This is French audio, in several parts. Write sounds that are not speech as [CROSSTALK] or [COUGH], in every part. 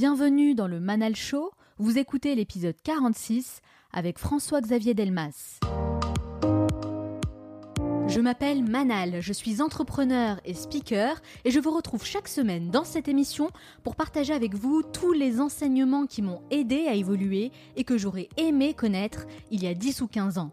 Bienvenue dans le Manal Show. Vous écoutez l'épisode 46 avec François-Xavier Delmas. Je m'appelle Manal, je suis entrepreneur et speaker et je vous retrouve chaque semaine dans cette émission pour partager avec vous tous les enseignements qui m'ont aidé à évoluer et que j'aurais aimé connaître il y a 10 ou 15 ans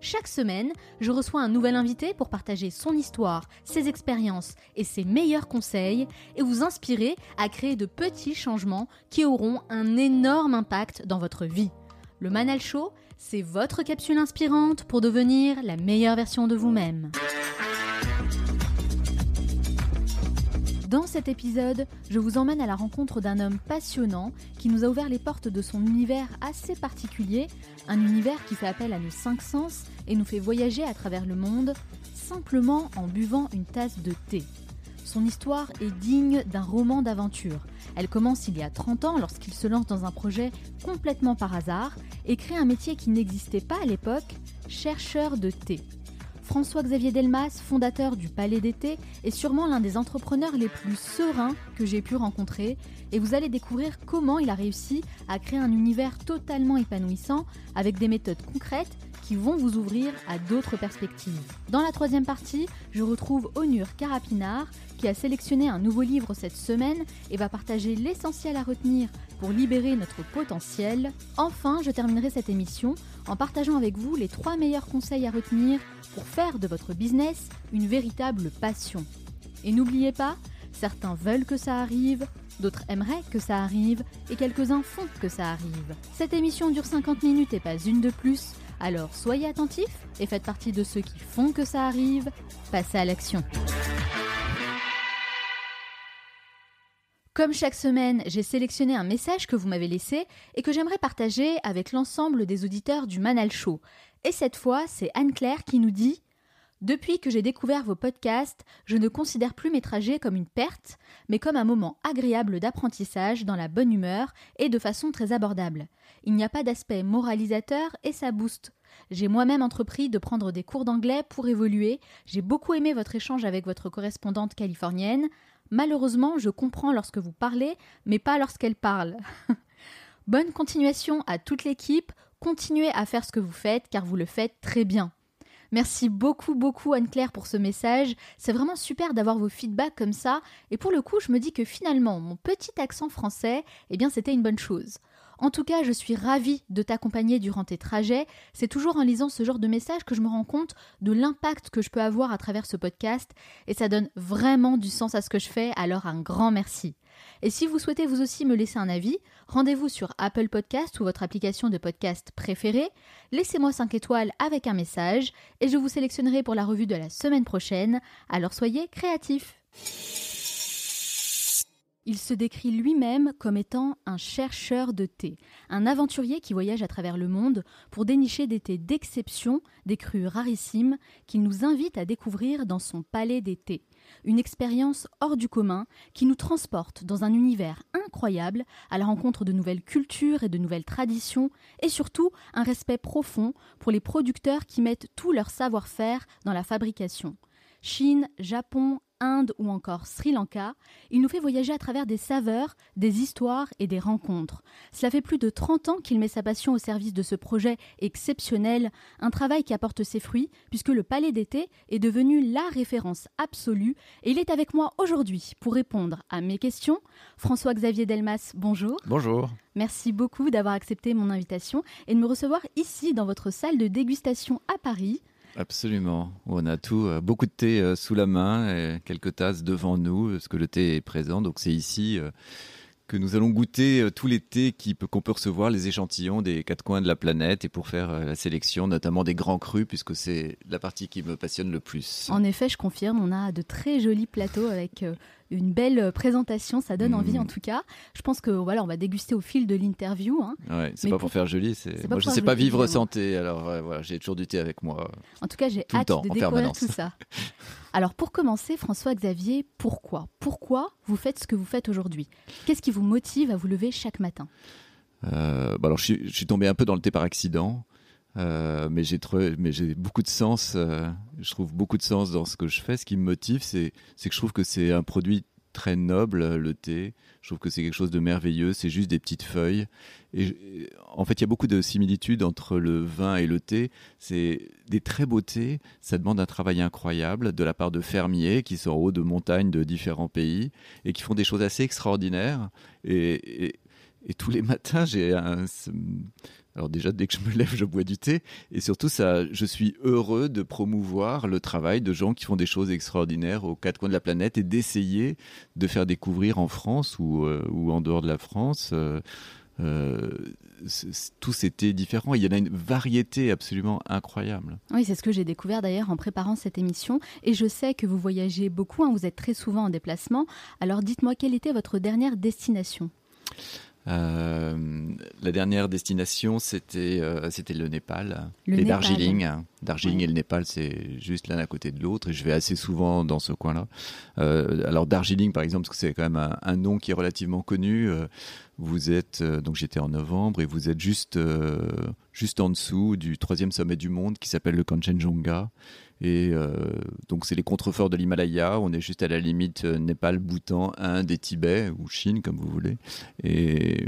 chaque semaine, je reçois un nouvel invité pour partager son histoire, ses expériences et ses meilleurs conseils et vous inspirer à créer de petits changements qui auront un énorme impact dans votre vie. Le Manal Show, c'est votre capsule inspirante pour devenir la meilleure version de vous-même. Dans cet épisode, je vous emmène à la rencontre d'un homme passionnant qui nous a ouvert les portes de son univers assez particulier, un univers qui fait appel à nos cinq sens et nous fait voyager à travers le monde simplement en buvant une tasse de thé. Son histoire est digne d'un roman d'aventure. Elle commence il y a 30 ans lorsqu'il se lance dans un projet complètement par hasard et crée un métier qui n'existait pas à l'époque, chercheur de thé. François-Xavier Delmas, fondateur du Palais d'été, est sûrement l'un des entrepreneurs les plus sereins que j'ai pu rencontrer. Et vous allez découvrir comment il a réussi à créer un univers totalement épanouissant avec des méthodes concrètes qui vont vous ouvrir à d'autres perspectives. Dans la troisième partie, je retrouve Onur Karapinard qui a sélectionné un nouveau livre cette semaine et va partager l'essentiel à retenir pour libérer notre potentiel. Enfin, je terminerai cette émission en partageant avec vous les trois meilleurs conseils à retenir pour faire de votre business une véritable passion. Et n'oubliez pas, certains veulent que ça arrive, d'autres aimeraient que ça arrive, et quelques-uns font que ça arrive. Cette émission dure 50 minutes et pas une de plus, alors soyez attentifs et faites partie de ceux qui font que ça arrive. Passez à l'action. Comme chaque semaine, j'ai sélectionné un message que vous m'avez laissé et que j'aimerais partager avec l'ensemble des auditeurs du Manal Show. Et cette fois, c'est Anne-Claire qui nous dit Depuis que j'ai découvert vos podcasts, je ne considère plus mes trajets comme une perte, mais comme un moment agréable d'apprentissage dans la bonne humeur et de façon très abordable. Il n'y a pas d'aspect moralisateur et ça booste. J'ai moi-même entrepris de prendre des cours d'anglais pour évoluer. J'ai beaucoup aimé votre échange avec votre correspondante californienne. Malheureusement, je comprends lorsque vous parlez, mais pas lorsqu'elle parle. [LAUGHS] Bonne continuation à toute l'équipe. Continuez à faire ce que vous faites car vous le faites très bien. Merci beaucoup, beaucoup Anne-Claire pour ce message. C'est vraiment super d'avoir vos feedbacks comme ça. Et pour le coup, je me dis que finalement, mon petit accent français, eh bien, c'était une bonne chose. En tout cas, je suis ravie de t'accompagner durant tes trajets. C'est toujours en lisant ce genre de messages que je me rends compte de l'impact que je peux avoir à travers ce podcast et ça donne vraiment du sens à ce que je fais, alors un grand merci. Et si vous souhaitez vous aussi me laisser un avis, rendez-vous sur Apple Podcast ou votre application de podcast préférée, laissez-moi 5 étoiles avec un message et je vous sélectionnerai pour la revue de la semaine prochaine, alors soyez créatifs. Il se décrit lui-même comme étant un chercheur de thé, un aventurier qui voyage à travers le monde pour dénicher des thés d'exception, des crus rarissimes, qu'il nous invite à découvrir dans son palais des thés. Une expérience hors du commun qui nous transporte dans un univers incroyable à la rencontre de nouvelles cultures et de nouvelles traditions, et surtout un respect profond pour les producteurs qui mettent tout leur savoir-faire dans la fabrication. Chine, Japon, Inde ou encore Sri Lanka, il nous fait voyager à travers des saveurs, des histoires et des rencontres. Cela fait plus de 30 ans qu'il met sa passion au service de ce projet exceptionnel, un travail qui apporte ses fruits puisque le Palais d'été est devenu la référence absolue et il est avec moi aujourd'hui pour répondre à mes questions. François-Xavier Delmas, bonjour. Bonjour. Merci beaucoup d'avoir accepté mon invitation et de me recevoir ici dans votre salle de dégustation à Paris. Absolument. On a tout, euh, beaucoup de thé euh, sous la main et quelques tasses devant nous, parce que le thé est présent. Donc c'est ici euh, que nous allons goûter euh, tout l'été qu'on peut recevoir les échantillons des quatre coins de la planète et pour faire la sélection, notamment des grands crus, puisque c'est la partie qui me passionne le plus. En effet, je confirme, on a de très jolis plateaux avec une belle présentation, ça donne envie en tout cas. Je pense que voilà, on va déguster au fil de l'interview. Hein. Ouais, c'est pas pour, faire joli, c'est. Moi, je sais pas vivre santé, alors voilà, j'ai toujours du thé avec moi. En tout cas, j'ai hâte de découvrir tout ça. [LAUGHS] Alors pour commencer, François Xavier, pourquoi? Pourquoi vous faites ce que vous faites aujourd'hui? Qu'est-ce qui vous motive à vous lever chaque matin? Euh, bah alors je suis, tombé un peu dans le thé par accident. Euh, mais j'ai beaucoup de sens. Euh, je trouve beaucoup de sens dans ce que je fais. Ce qui me motive, c'est que je trouve que c'est un produit très noble, le thé. Je trouve que c'est quelque chose de merveilleux. C'est juste des petites feuilles. Et en fait, il y a beaucoup de similitudes entre le vin et le thé. C'est des très beaux thés. Ça demande un travail incroyable de la part de fermiers qui sont en haut de montagnes de différents pays et qui font des choses assez extraordinaires. et et tous les matins, j'ai un. Alors déjà, dès que je me lève, je bois du thé. Et surtout, ça, je suis heureux de promouvoir le travail de gens qui font des choses extraordinaires aux quatre coins de la planète et d'essayer de faire découvrir en France ou, euh, ou en dehors de la France euh, euh, tous différents. Il y en a une variété absolument incroyable. Oui, c'est ce que j'ai découvert d'ailleurs en préparant cette émission. Et je sais que vous voyagez beaucoup, hein, vous êtes très souvent en déplacement. Alors dites-moi, quelle était votre dernière destination? Euh, la dernière destination, c'était euh, c'était le Népal et Darjeeling. Darjeeling et le Népal, c'est juste l'un à côté de l'autre. Et je vais assez souvent dans ce coin-là. Euh, alors Darjeeling, par exemple, parce que c'est quand même un, nom qui est relativement connu. vous êtes donc j'étais en novembre et vous êtes juste juste en dessous du troisième sommet du monde qui s'appelle le Kanchenjunga et euh, donc c'est les contreforts de l'Himalaya. On est juste à la limite euh, Népal, Bhoutan, Inde et Tibet ou Chine comme vous voulez. Et,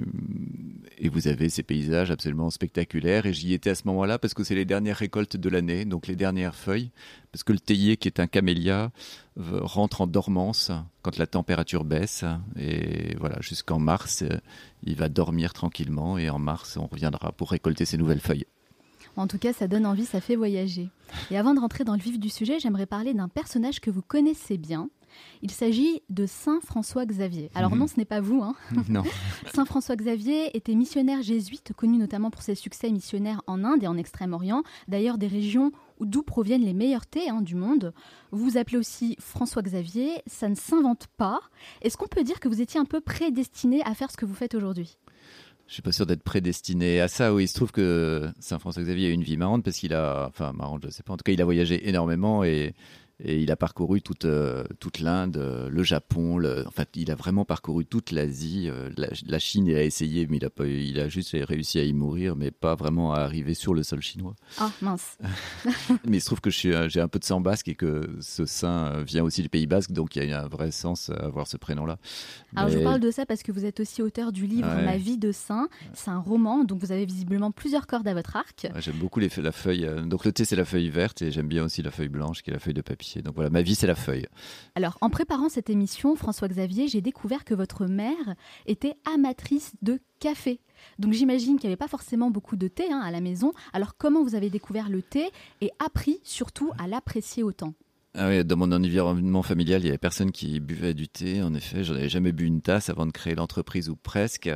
et vous avez ces paysages absolument spectaculaires. Et j'y étais à ce moment-là parce que c'est les dernières récoltes de l'année, donc les dernières feuilles. Parce que le théier, qui est un camélia, rentre en dormance quand la température baisse. Et voilà, jusqu'en mars, euh, il va dormir tranquillement. Et en mars, on reviendra pour récolter ses nouvelles feuilles. En tout cas, ça donne envie, ça fait voyager. Et avant de rentrer dans le vif du sujet, j'aimerais parler d'un personnage que vous connaissez bien. Il s'agit de Saint François Xavier. Alors mhm. non, ce n'est pas vous. Hein. [LAUGHS] Non. [LAUGHS] Saint François Xavier était missionnaire jésuite, connu notamment pour ses succès missionnaires en Inde et en Extrême-Orient, d'ailleurs des régions d'où proviennent les meilleurs thés hein, du monde. Vous vous appelez aussi François Xavier, ça ne s'invente pas. Est-ce qu'on peut dire que vous étiez un peu prédestiné à faire ce que vous faites aujourd'hui? Je suis pas sûr d'être prédestiné à ça. Oui, il se trouve que Saint François Xavier a une vie marrante parce qu'il a, enfin marrante, je sais pas. En tout cas, il a voyagé énormément et et il a parcouru toute, euh, toute l'Inde, euh, le Japon, le, en fait, il a vraiment parcouru toute l'Asie. Euh, la, Chine, il a essayé, mais il a, pas, il a juste réussi à y mourir, mais pas vraiment à arriver sur le sol chinois. Ah, mince. [LAUGHS] mais il se trouve que j'ai un peu de sang basque et que ce saint vient aussi du Pays basque, donc il y a un vrai sens à avoir ce prénom-là. Alors, je vous parle de ça parce que vous êtes aussi auteur du livre Ma vie de saint. C'est un roman, donc vous avez visiblement plusieurs cordes à votre arc. j'aime beaucoup les, la feuille. donc, le thé, c'est la feuille verte et j'aime bien aussi la feuille blanche qui est la feuille de papier. Donc voilà, ma vie, c'est la feuille. Alors, en préparant cette émission, François-Xavier, j'ai découvert que votre mère était amatrice de café. Donc j'imagine qu'il n'y avait pas forcément beaucoup de thé hein, à la maison. Alors comment vous avez découvert le thé et appris surtout à l'apprécier autant? Ah oui, dans mon environnement familial, il y avait personne qui buvait du thé. En effet, j'en avais jamais bu une tasse avant de créer l'entreprise ou presque.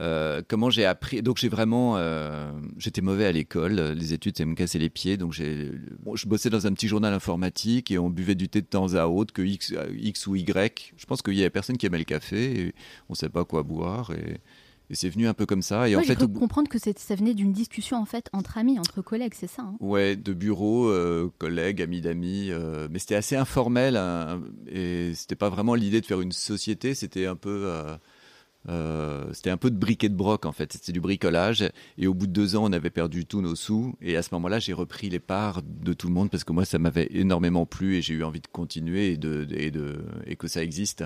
Euh, comment j'ai appris Donc j'ai vraiment, euh, j'étais mauvais à l'école. Les études, ça me cassait les pieds. Donc j'ai, je bossais dans un petit journal informatique et on buvait du thé de temps à autre, que X, X ou Y. Je pense qu'il y avait personne qui aimait le café. Et on ne savait pas quoi boire et et c'est venu un peu comme ça. Et en fait, comprendre que ça venait d'une discussion en fait entre amis, entre collègues, c'est ça. Hein? Ouais, de bureau, euh, collègues, amis d'amis. Euh, mais c'était assez informel hein, et c'était pas vraiment l'idée de faire une société. C'était un peu. Euh, euh, c'était un peu de briquet de broc en fait, c'était du bricolage. Et au bout de deux ans, on avait perdu tous nos sous. Et à ce moment-là, j'ai repris les parts de tout le monde parce que moi, ça m'avait énormément plu et j'ai eu envie de continuer et, de, et, de, et que ça existe.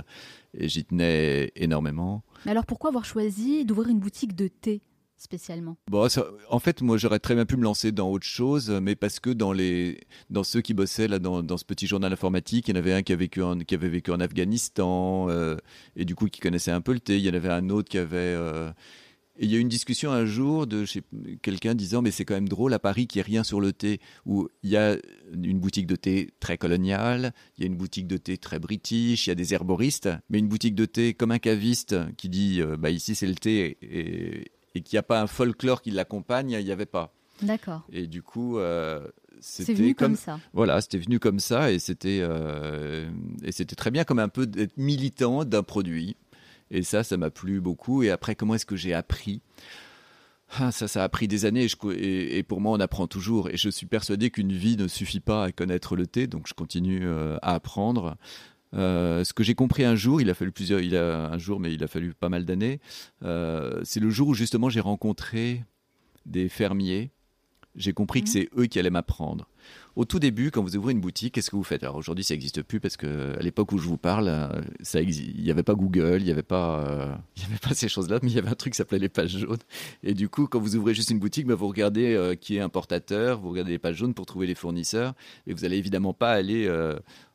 Et j'y tenais énormément. Mais alors pourquoi avoir choisi d'ouvrir une boutique de thé? Spécialement En fait, moi, j'aurais très bien pu me lancer dans autre chose, mais parce que dans, les, dans ceux qui bossaient là, dans, dans ce petit journal informatique, il y en avait un qui, a vécu en, qui avait vécu en Afghanistan, euh, et du coup, qui connaissait un peu le thé. Il y en avait un autre qui avait... Euh, il y a eu une discussion un jour de quelqu'un disant mais c'est quand même drôle à Paris qu'il n'y ait rien sur le thé où il y a une boutique de thé très coloniale, il y a une boutique de thé très british, il y a des herboristes, mais une boutique de thé comme un caviste qui dit euh, bah ici c'est le thé et, et qu'il n'y a pas un folklore qui l'accompagne, il n'y avait pas. D'accord. Et du coup, euh, c'est venu comme, ça. Voilà, c'était venu comme ça et c'était euh, et c'était très bien comme un peu d'être militant d'un produit. Et ça, ça m'a plu beaucoup. Et après, comment est-ce que j'ai appris? Ah, ça, ça a pris des années et, pour moi, on apprend toujours. Et je suis persuadé qu'une vie ne suffit pas à connaître le thé, donc je continue euh, à apprendre. Euh, ce que j'ai compris un jour, il a fallu plusieurs, il a un jour, mais il a fallu pas mal d'années. c'est le jour où justement j'ai rencontré des fermiers j'ai compris que mhm. c'est eux qui allaient m'apprendre. Au tout début, quand vous ouvrez une boutique, qu'est-ce que vous faites? Alors aujourd'hui, ça n'existe plus parce que à l'époque où je vous parle, euh, ça il n'y avait pas Google, il n'y avait pas, euh, [LAUGHS] il y avait pas ces choses-là, mais il y avait un truc qui s'appelait les pages jaunes. Et du coup, quand vous ouvrez juste une boutique, bah, vous regardez euh, qui est importateur, vous regardez les pages jaunes pour trouver les fournisseurs, et vous allez évidemment pas aller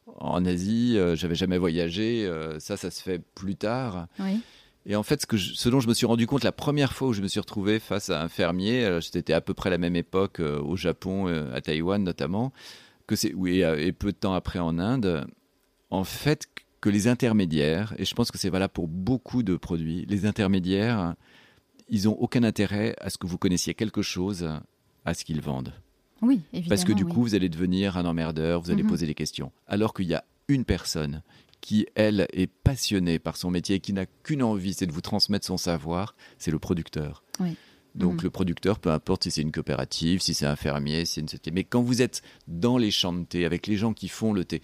en Asie. J'avais jamais voyagé, ça, ça se fait plus tard. Oui. Et en fait, ce, que je, dont je me suis rendu compte la première fois où je me suis retrouvé face à un fermier, euh, c'était à peu près la même époque euh, au Japon, euh, à Taïwan notamment, que c'est oui, et peu de temps après en Inde, en fait, que les intermédiaires, et je pense que c'est valable pour beaucoup de produits, les intermédiaires, ils ont aucun intérêt à ce que vous connaissiez quelque chose à ce qu'ils vendent. Oui, évidemment. Parce que du coup, vous allez devenir un emmerdeur, vous allez mhm. poser des questions. Alors qu'il y a une personne qui, elle, est passionnée par son métier et qui n'a qu'une envie, c'est de vous transmettre son savoir, c'est le producteur. Donc mhm. le producteur, peu importe si c'est une coopérative, si c'est un fermier, si c'est une société. Mais quand vous êtes dans les champs de thé, avec les gens qui font le thé,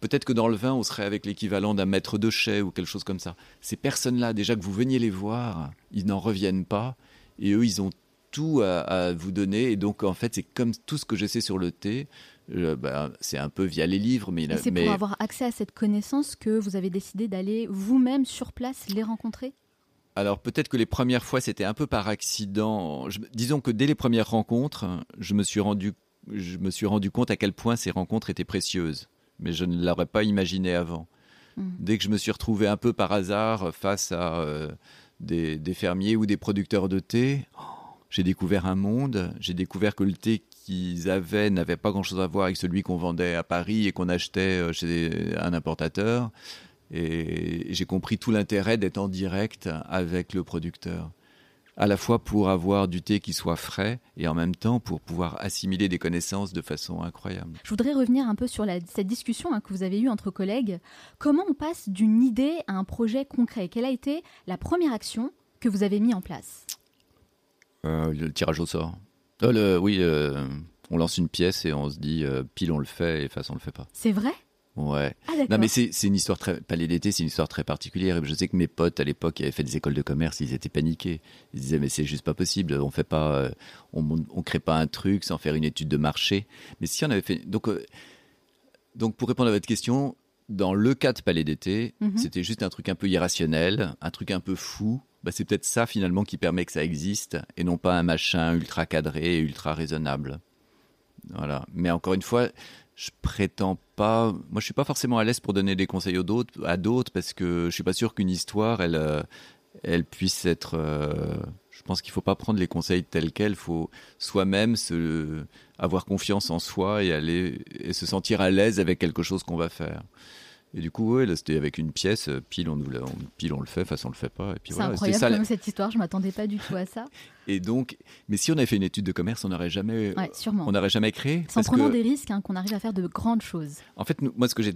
peut-être que dans le vin, on serait avec l'équivalent d'un maître de chai ou quelque chose comme ça. Ces personnes-là, déjà que vous veniez les voir, ils n'en reviennent pas. Et eux, ils ont tout à, à, vous donner. Et donc, en fait, c'est comme tout ce que je sais sur le thé. Ben, c'est un peu via les livres. Mais, c'est pour avoir accès à cette connaissance que vous avez décidé d'aller vous-même sur place les rencontrer? Alors peut-être que les premières fois c'était un peu par accident. disons que dès les premières rencontres, je me suis rendu, je me suis rendu compte à quel point ces rencontres étaient précieuses, mais je ne l'aurais pas imaginé avant. Hmm. Dès que je me suis retrouvé un peu par hasard face à euh, des, fermiers ou des producteurs de thé, oh, j'ai découvert un monde. J'ai découvert que le thé qu'ils avaient n'avait pas grand-chose à voir avec celui qu'on vendait à Paris et qu'on achetait euh, chez un importateur. Et j'ai compris tout l'intérêt d'être en direct avec le producteur. À la fois pour avoir du thé qui soit frais et en même temps pour pouvoir assimiler des connaissances de façon incroyable. Je voudrais revenir un peu sur cette discussion hein, que vous avez eue entre collègues. Comment on passe d'une idée à un projet concret? Quelle a été la première action que vous avez mis en place? Euh, Le tirage au sort. Euh, oui, euh, on lance une pièce et on se dit pile on le fait et face on le fait pas. C'est vrai? Ouais. Ah, non mais c'est une histoire très palais d'été, c'est une histoire très particulière. Je sais que mes potes à l'époque avaient fait des écoles de commerce, ils étaient paniqués. Ils disaient mais c'est juste pas possible, on fait pas, on, on crée pas un truc sans faire une étude de marché. Mais si on avait fait, donc donc pour répondre à votre question, dans le cas de palais d'été, mhm. c'était juste un truc un peu irrationnel, un truc un peu fou bah, c'est peut-être ça finalement qui permet que ça existe et non pas un machin ultra cadré et ultra raisonnable. Voilà. Mais encore une fois, je prétends pas. Moi, je suis pas forcément à l'aise pour donner des conseils aux à d'autres parce que je suis pas sûr qu'une histoire, elle, euh, elle puisse être. Euh, je pense qu'il faut pas prendre les conseils tels quels. Il faut soi-même se avoir confiance en soi et aller et se sentir à l'aise avec quelque chose qu'on va faire. Et du coup, ouais, là, c'était avec une pièce, euh, pile on, pile on le fait, face on le fait pas. C'est incroyable ça, cette histoire, je m'attendais pas du tout à ça. [LAUGHS] et donc, mais si on avait fait une étude de commerce, on n'aurait jamais, on n'aurait jamais créé. Sans prendre des risques, hein, qu'on arrive à faire de grandes choses. En fait, moi, ce que j'ai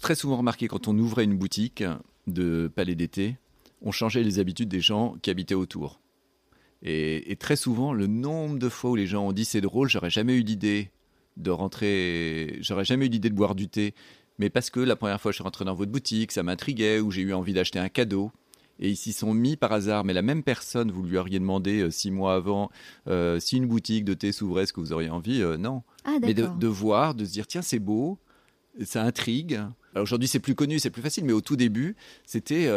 très souvent remarqué quand on ouvrait une boutique de palais d'été, on changeait les habitudes des gens qui habitaient autour. Et, et très souvent, le nombre de fois où les gens ont dit c'est drôle, j'aurais jamais eu l'idée de rentrer, j'aurais jamais eu l'idée de boire du thé mais parce que la première fois je suis rentré dans votre boutique, ça m'intriguait, ou j'ai eu envie d'acheter un cadeau. Et ils s'y sont mis par hasard, mais la même personne, vous lui auriez demandé euh, six mois avant euh, si une boutique de thé s'ouvrait, est-ce que vous auriez envie euh, Non. Ah, mais de, voir, de se dire, tiens, c'est beau, ça intrigue. Alors aujourd'hui, c'est plus connu, c'est plus facile, mais au tout début, c'était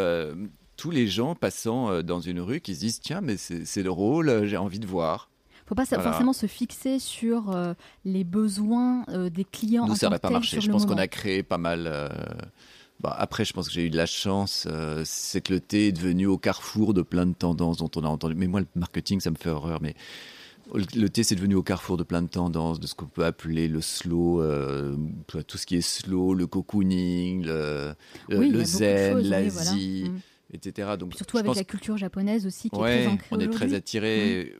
tous les gens passant dans une rue qui se disent, tiens, mais c'est drôle, j'ai envie de voir faut pas forcément se fixer sur euh, les besoins euh, des clients. Nous, ça n'aurait pas marché. Je pense qu'on a créé pas mal. Euh, Bah, après, je pense que j'ai eu de la chance. c'est que le thé est devenu au carrefour de plein de tendances dont on a entendu. Mais moi, le marketing, ça me fait horreur. Mais le thé, c'est devenu au carrefour de plein de tendances, de ce qu'on peut appeler le slow, euh, tout ce qui est slow, le cocooning, le, Oui, zen, oui, l'Asie, voilà. Mm. etc. Donc, Surtout avec la culture japonaise aussi qui est très ancrée on est très attiré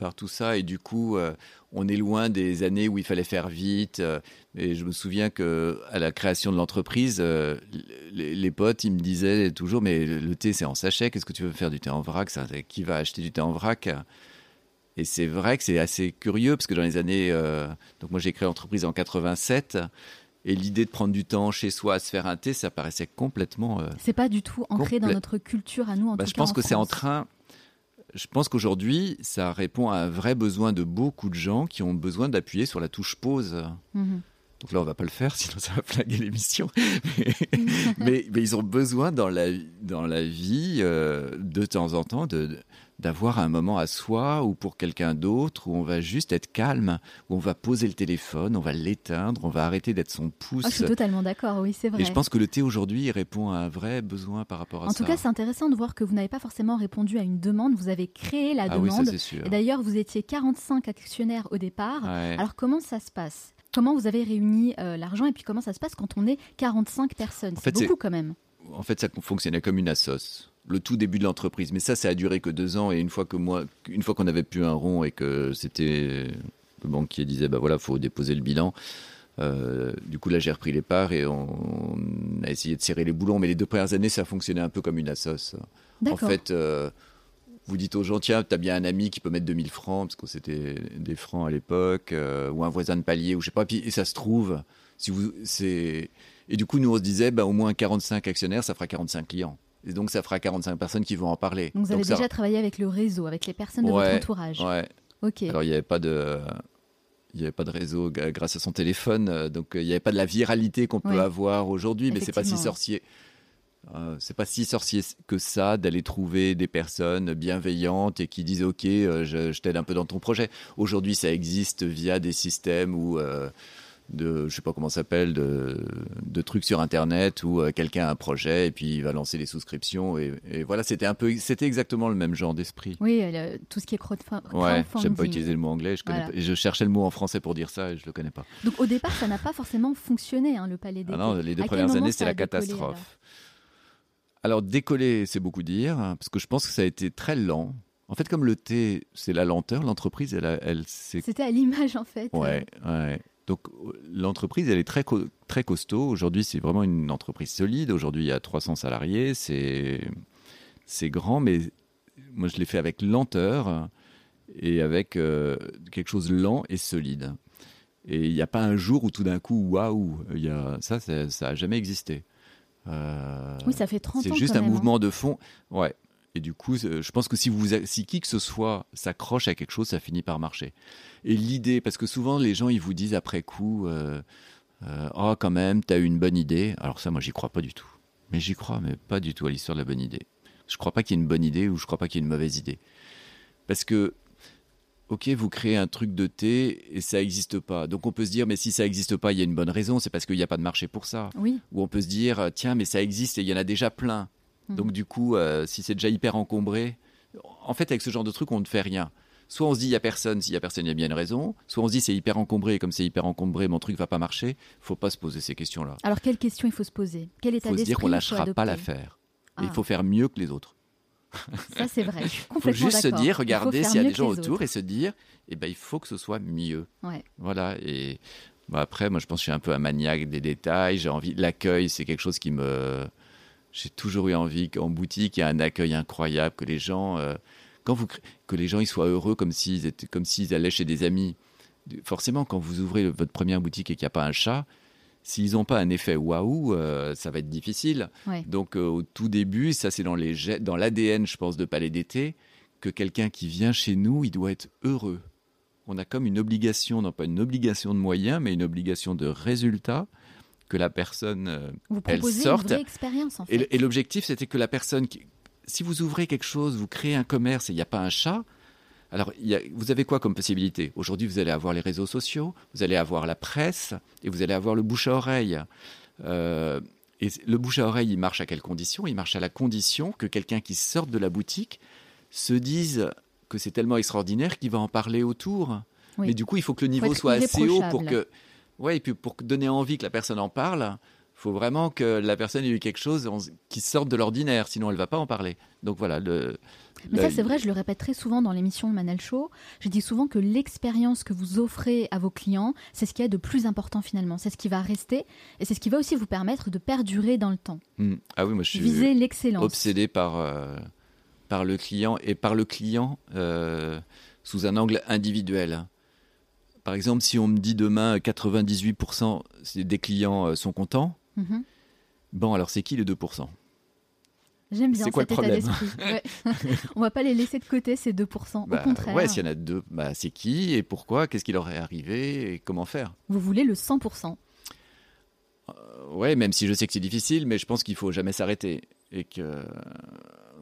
par tout ça et du coup, euh, on est loin des années où il fallait faire vite. euh, et je me souviens que à la création de l'entreprise, euh, les, les potes, ils me disaient toujours, mais le, thé c'est en sachet. Qu'est-ce que tu veux faire du thé en vrac? Ça, Qui va acheter du thé en vrac? Et c'est vrai que c'est assez curieux parce que dans les années, euh, donc moi j'ai créé l'entreprise en 87. Et l'idée de prendre du temps chez soi à se faire un thé, ça paraissait complètement C'est pas du tout ancré dans notre culture à nous. En bah, tout je cas pense que c'est en train. Je pense qu'aujourd'hui, ça répond à un vrai besoin de beaucoup de gens qui ont besoin d'appuyer sur la touche pause. Mhm. Donc là, on va pas le faire, [LAUGHS] sinon ça va flinguer l'émission. mais, [LAUGHS] mais- mais ils ont besoin dans la, dans la vie, euh, de temps en temps, de, d'avoir un moment à soi ou pour quelqu'un d'autre où on va juste être calme, où on va poser le téléphone, on va l'éteindre, on va arrêter d'être son pouce. Ah, je suis totalement d'accord, oui, c'est vrai. Et je pense que le thé aujourd'hui, répond à un vrai besoin par rapport à En ça. tout cas, c'est intéressant de voir que vous n'avez pas forcément répondu à une demande, vous avez créé la ah oui, demande. ça c'est sûr. Et d'ailleurs, vous étiez 45 actionnaires au départ. Ouais. Alors comment ça se passe? Comment vous avez réuni euh, l'argent et puis comment ça se passe quand on est 45 personnes? En C'est fait, c'est- beaucoup quand même. en fait, ça fonctionnait comme une assoce. Le tout début de l'entreprise. Mais ça, ça a duré que deux ans. Et une fois que moi, une fois qu'on avait pu un rond et que c'était le banquier disait, bah voilà, faut déposer le bilan. euh, du coup, là, j'ai repris les parts et on, on a essayé de serrer les boulons. Mais les deux premières années, ça fonctionnait un peu comme une assoce. En fait, euh, vous dites aux gens, tiens, t'as bien un ami qui peut mettre 2000 francs, parce que c'était des francs à l'époque, euh, ou un voisin de palier, ou je sais pas. Puis, et ça se trouve, si vous, c'est, et du coup, nous, on se disait, bah, au moins 45 actionnaires, ça fera 45 clients. Et donc, ça fera 45 personnes qui vont en parler. Donc vous avez ça- déjà travaillé avec le réseau, avec les personnes de Ouais, votre entourage. Ouais. Ok. Alors, il n'y avait pas de. Il n'y avait pas de réseau grâce à son téléphone, euh, donc euh, il n'y avait pas de la viralité qu'on peut avoir aujourd'hui, mais c'est pas si sorcier. Euh, c'est pas si sorcier que ça d'aller trouver des personnes bienveillantes et qui disent ok je, je t'aide un peu dans ton projet. Aujourd'hui ça existe via des systèmes où euh, de je sais pas comment ça s'appelle de, de trucs sur internet où euh, quelqu'un a un projet et puis il va lancer les souscriptions et, et voilà c'était un peu c'était exactement le même genre d'esprit. Oui, le- tout ce qui est crowdfun- Ouais, crowdfunding. j'aime pas utiliser le mot anglais, je, connais Voilà. pas- je cherchais le mot en français pour dire ça et je le connais pas. Donc au départ, ça n'a pas forcément fonctionné, hein, le palais d'été. Ah non, les deux À premières années, c'est a la catastrophe. Alors, décoller, c'est beaucoup dire, hein, parce que je pense que ça a été très lent. En fait, comme le thé, c'est la lenteur, l'entreprise, elle, elle s'est C'était à l'image en fait. Ouais, ouais. Donc l'entreprise, elle est très, co- très costaud. Aujourd'hui, c'est vraiment une entreprise solide. Aujourd'hui, il y a 300 salariés. C'est, grand, mais moi, je l'ai fait avec lenteur et avec euh, quelque chose de lent et solide. Et il n'y a pas un jour où tout d'un coup, waouh, ça, ça, ça a jamais existé. Euh, Oui, ça fait 30 ans c'est juste quand un même, hein. mouvement de fond. Ouais. Et du coup, euh, je pense que si, vous, si qui que ce soit s'accroche à quelque chose, ça finit par marcher. Et l'idée, parce que souvent les gens, ils vous disent après coup, euh, euh, oh quand même, t'as eu une bonne idée. Alors ça, moi, j'y crois pas du tout. Mais j'y crois, mais pas du tout à l'histoire de la bonne idée. Je crois pas qu'il y ait une bonne idée ou je crois pas qu'il y ait une mauvaise idée. Parce que, ok, vous créez un truc de thé et ça n'existe pas. Donc on peut se dire, mais si ça n'existe pas, il y a une bonne raison. C'est parce qu'il n'y a pas de marché pour ça Oui, où on peut se dire tiens mais ça existe et il y en a déjà plein Mhm. donc du coup euh, si c'est déjà hyper encombré en fait avec ce genre de truc on ne fait rien soit on se dit il y a personne s'il y a personne il y a bien une raison soit on se dit c'est hyper encombré et comme c'est hyper encombré mon truc va pas marcher faut pas se poser ces questions là Alors, quelle question il faut se poser? Quel il état faut se d'esprit dire qu'on il faut lâchera pas l'affaire il Ah. faut faire mieux que les autres Ça, c'est vrai. Je suis [LAUGHS] il faut juste se. Il dire regarder s'il y a des gens autour autres. et se dire eh ben il faut que ce soit mieux Ouais. Voilà, et bah, après, moi je pense que je suis un peu un maniaque des détails. J'ai envie, l'accueil, c'est quelque chose qui me. J'ai toujours eu envie qu'en boutique, il y a un accueil incroyable, que les gens, euh, quand vous, que les gens ils soient heureux comme s'ils étaient, comme s'ils allaient chez des amis. Forcément, quand vous ouvrez votre première boutique et qu'il n'y a pas un chat, s'ils n'ont pas un effet waouh, euh, ça va être difficile. Ouais. Donc euh, au tout début, ça c'est dans les dans l'ADN, je pense, de Palais d'été, que quelqu'un qui vient chez nous, il doit être heureux. On a comme une obligation, non pas une obligation de moyens, mais une obligation de résultat que la personne. euh, Vous Elle sortent. une vraie expérience en fait. Et, l'objectif, c'était que la personne, qui- si vous ouvrez quelque chose, vous créez un commerce et il n'y a pas un chat. Alors, il y a- vous avez quoi comme possibilité? Aujourd'hui, vous allez avoir les réseaux sociaux, vous allez avoir la presse et vous allez avoir le bouche à oreille. Euh, Et le bouche à oreille, il marche à quelle condition Il marche à la condition que quelqu'un qui sort de la boutique se dise que c'est tellement extraordinaire qu'il va en parler autour. Mais du coup, il faut que le niveau soit assez haut pour que, ouais, et puis pour donner envie que la personne en parle. Il faut vraiment que la personne ait eu quelque chose qui sorte de l'ordinaire, sinon elle ne va pas en parler. Donc voilà, le, mais ça, c'est vrai, je le répète très souvent dans l'émission Manel Show. Je dis souvent que l'expérience que vous offrez à vos clients, c'est ce qui est de plus important finalement. C'est ce qui va rester et c'est ce qui va aussi vous permettre de perdurer dans le temps. Hmm. Ah oui, moi je suis Viser l'excellence. obsédé par, euh, par le client et par le client euh, sous un angle individuel. Par exemple, si on me dit demain 98% des clients euh, sont contents, mhm. bon, alors c'est qui les 2% J'aime bien cet état d'esprit. [LAUGHS] Ouais. [LAUGHS] On va pas les laisser de côté, ces 2%. Au bah, contraire. Ouais, s'il y en a deux, bah, c'est qui et pourquoi? Qu'est-ce qui leur est arrivé et comment faire? Vous voulez le 100% euh, Ouais, même si je sais que c'est difficile, mais je pense qu'il faut jamais s'arrêter. Et que,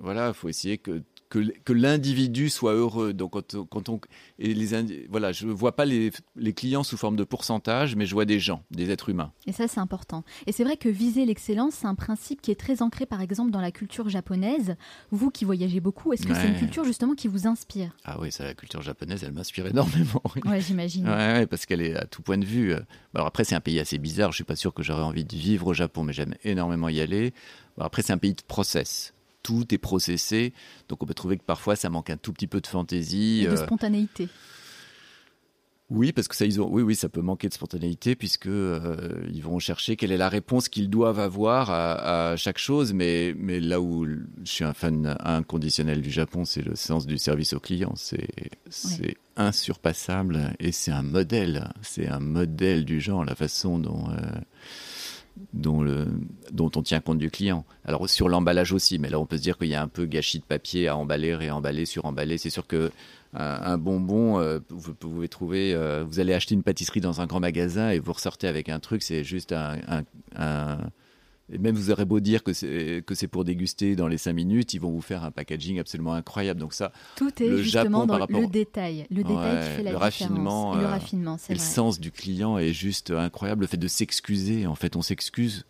voilà, il faut essayer que que, que l'individu soit heureux. Donc quand, quand on et les voilà, je vois pas les, les, clients sous forme de pourcentage, mais je vois des gens, des êtres humains. Et ça c'est important. Et c'est vrai que viser l'excellence, c'est un principe qui est très ancré par exemple dans la culture japonaise. Vous qui voyagez beaucoup, est-ce que c'est une culture justement qui vous inspire? Ah oui, ça, la culture japonaise, elle m'inspire énormément. Ouais, j'imagine. Ouais, parce qu'elle est à tout point de vue. Alors après, c'est un pays assez bizarre. Je suis pas sûr que j'aurais envie de vivre au Japon, mais j'aime énormément y aller. après, c'est un pays de process tout est processé. Donc on peut trouver que parfois ça manque un tout petit peu de fantaisie. Et de euh, spontanéité. Oui, parce que ça, ils ont, oui, oui, ça peut manquer de spontanéité puisque euh, ils vont chercher quelle est la réponse qu'ils doivent avoir à, chaque chose. Mais, mais là où je suis un fan inconditionnel du Japon, c'est le sens du service au client. C'est, c'est insurpassable et c'est un modèle. C'est un modèle du genre, la façon dont euh, dont, le, dont on tient compte du client. Alors sur l'emballage aussi, mais là on peut se dire qu'il y a un peu gâchis de papier à emballer, réemballer, suremballer. C'est sûr que un, bonbon, euh, vous pouvez trouver, euh, vous allez acheter une pâtisserie dans un grand magasin et vous ressortez avec un truc, c'est juste un, et même vous aurez beau dire que c'est que c'est pour déguster dans les 5 minutes, ils vont vous faire un packaging absolument incroyable. Donc ça, tout est le justement dans le détail, le détail qui fait la le Raffinement, et le euh, raffinement, le sens du client est juste incroyable. Le fait de s'excuser, en fait, on s'excuse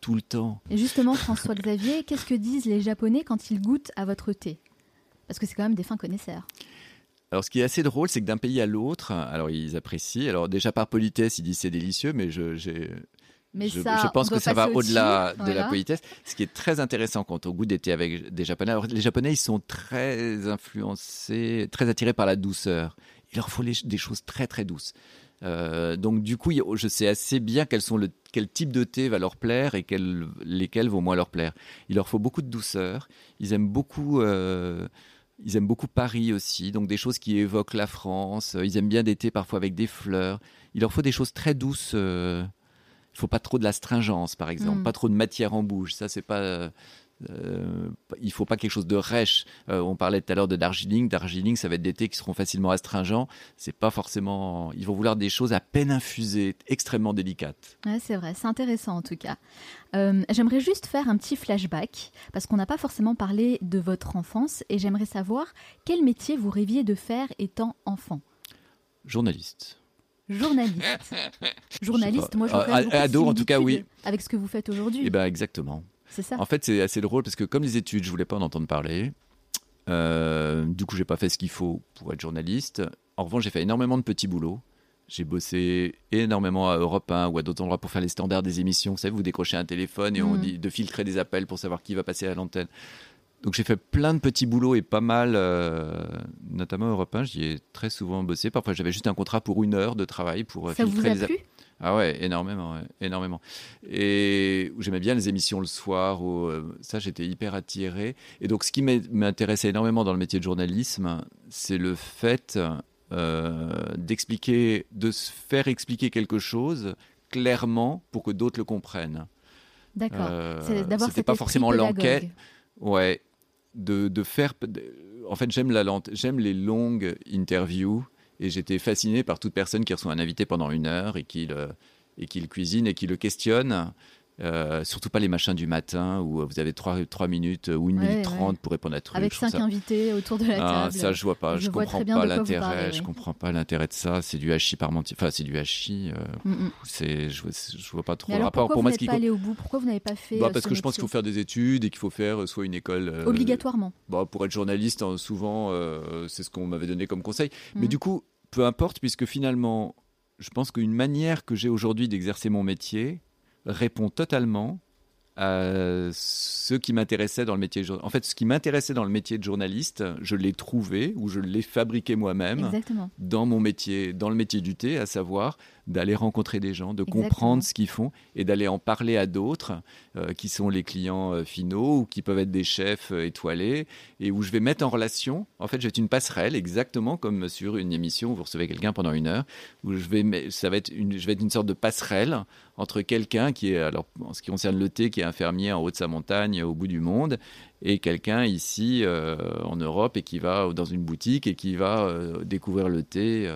tout le temps. Et justement, François Xavier, [LAUGHS] qu'est-ce que disent les Japonais quand ils goûtent à votre thé? Parce que c'est quand même des fins connaisseurs. Alors, ce qui est assez drôle, c'est que d'un pays à l'autre, alors ils apprécient. Alors, déjà par politesse, ils disent c'est délicieux, mais je, mais je, ça, pense que ça va au-delà de la politesse. Ce qui est très intéressant quand on goûte d'été avec des Japonais. Alors, les Japonais, ils sont très influencés, très attirés par la douceur. Il leur faut des choses très très douces. Euh, donc du coup, je sais assez bien quels sont le, quel type de thé va leur plaire et quel, lesquels vont moins leur plaire. Il leur faut beaucoup de douceur. Ils aiment beaucoup. Euh, ils aiment beaucoup Paris aussi, donc des choses qui évoquent la France. Ils aiment bien des thés parfois avec des fleurs. Il leur faut des choses très douces. Euh, il faut pas trop de l'astringence, par exemple, mm. pas trop de matière en bouche. Ça, c'est pas. Euh, il faut pas quelque chose de rêche. Euh, on parlait tout à l'heure de Darjeeling. Darjeeling, ça va être des thés qui seront facilement astringents. C'est pas forcément. Ils vont vouloir des choses à peine infusées, extrêmement délicates. Ouais, c'est vrai, c'est intéressant en tout cas. Euh, j'aimerais juste faire un petit flashback parce qu'on n'a pas forcément parlé de votre enfance et j'aimerais savoir quel métier vous rêviez de faire étant enfant? Journaliste journaliste. [LAUGHS] journaliste, moi je ah, Ado, en tout cas, oui. Avec ce que vous faites aujourd'hui. Eh ben, exactement. C'est ça. En fait, c'est assez drôle parce que comme les études, je voulais pas en entendre parler. Euh, du coup, j'ai pas fait ce qu'il faut pour être journaliste. En revanche, j'ai fait énormément de petits boulots. J'ai bossé énormément à Europe 1 ou à d'autres endroits pour faire les standards des émissions. Vous savez, vous décrochez un téléphone et on mm. dit de filtrer des appels pour savoir qui va passer à l'antenne. Donc j'ai fait plein de petits boulots et pas mal, euh, notamment européen, j'y ai très souvent bossé. Parfois j'avais juste un contrat pour une heure de travail pour euh, Ça filtrer vous a Plu? Ah ouais, énormément, énormément. Et j'aimais bien les émissions le soir, où, euh, ça j'étais hyper attiré. Et donc ce qui m'intéressait énormément dans le métier de journalisme, c'est le fait d'expliquer, de se faire expliquer quelque chose clairement pour que d'autres le comprennent. D'accord. C'était pas forcément l'enquête. Ouais, de, faire. en fait, j'aime la j'aime les longues interviews et j'étais fasciné par toute personne qui reçoit un invité pendant une heure et qui le, et qui le cuisine et qui le questionne. Euh, surtout pas les machins du matin où vous avez 3, 3 minutes ou 1 minute 30 pour répondre à trucs. Avec 5 invités autour de la ah, table. Ça, je vois pas. Je, je comprends pas l'intérêt. Je comprends pas l'intérêt de ça. C'est du hachis parmentier. Enfin, c'est du hachis. Euh, mm, mm. c'est, je, je, vois pas trop le rapport. Pourquoi pour vous moi, n'êtes pas allé au bout? Pourquoi vous n'avez pas fait bah, euh, Parce que je pense qu'il faut faire des études et qu'il faut faire soit une école. Obligatoirement. Bah, pour être journaliste, hein, souvent, c'est ce qu'on m'avait donné comme conseil. Mais mm. du coup, peu importe, puisque finalement, je pense qu'une manière que j'ai aujourd'hui d'exercer mon métier répond totalement à ce qui m'intéressait dans le métier de En fait, ce qui m'intéressait dans le métier de journaliste, je l'ai trouvé ou je l'ai fabriqué moi-même dans mon métier, dans le métier du thé, à savoir d'aller rencontrer des gens, de comprendre ce qu'ils font et d'aller en parler à d'autres euh, qui sont les clients euh, finaux ou qui peuvent être des chefs euh, étoilés et où je vais mettre en relation. En fait, je vais être une passerelle, exactement comme sur une émission où vous recevez quelqu'un pendant une heure, où je vais, ça va être une, je vais être une sorte de passerelle entre quelqu'un qui est, alors en ce qui concerne le thé, qui est un fermier en haut de sa montagne, au bout du monde, et quelqu'un ici en Europe et qui va dans une boutique et qui va découvrir le thé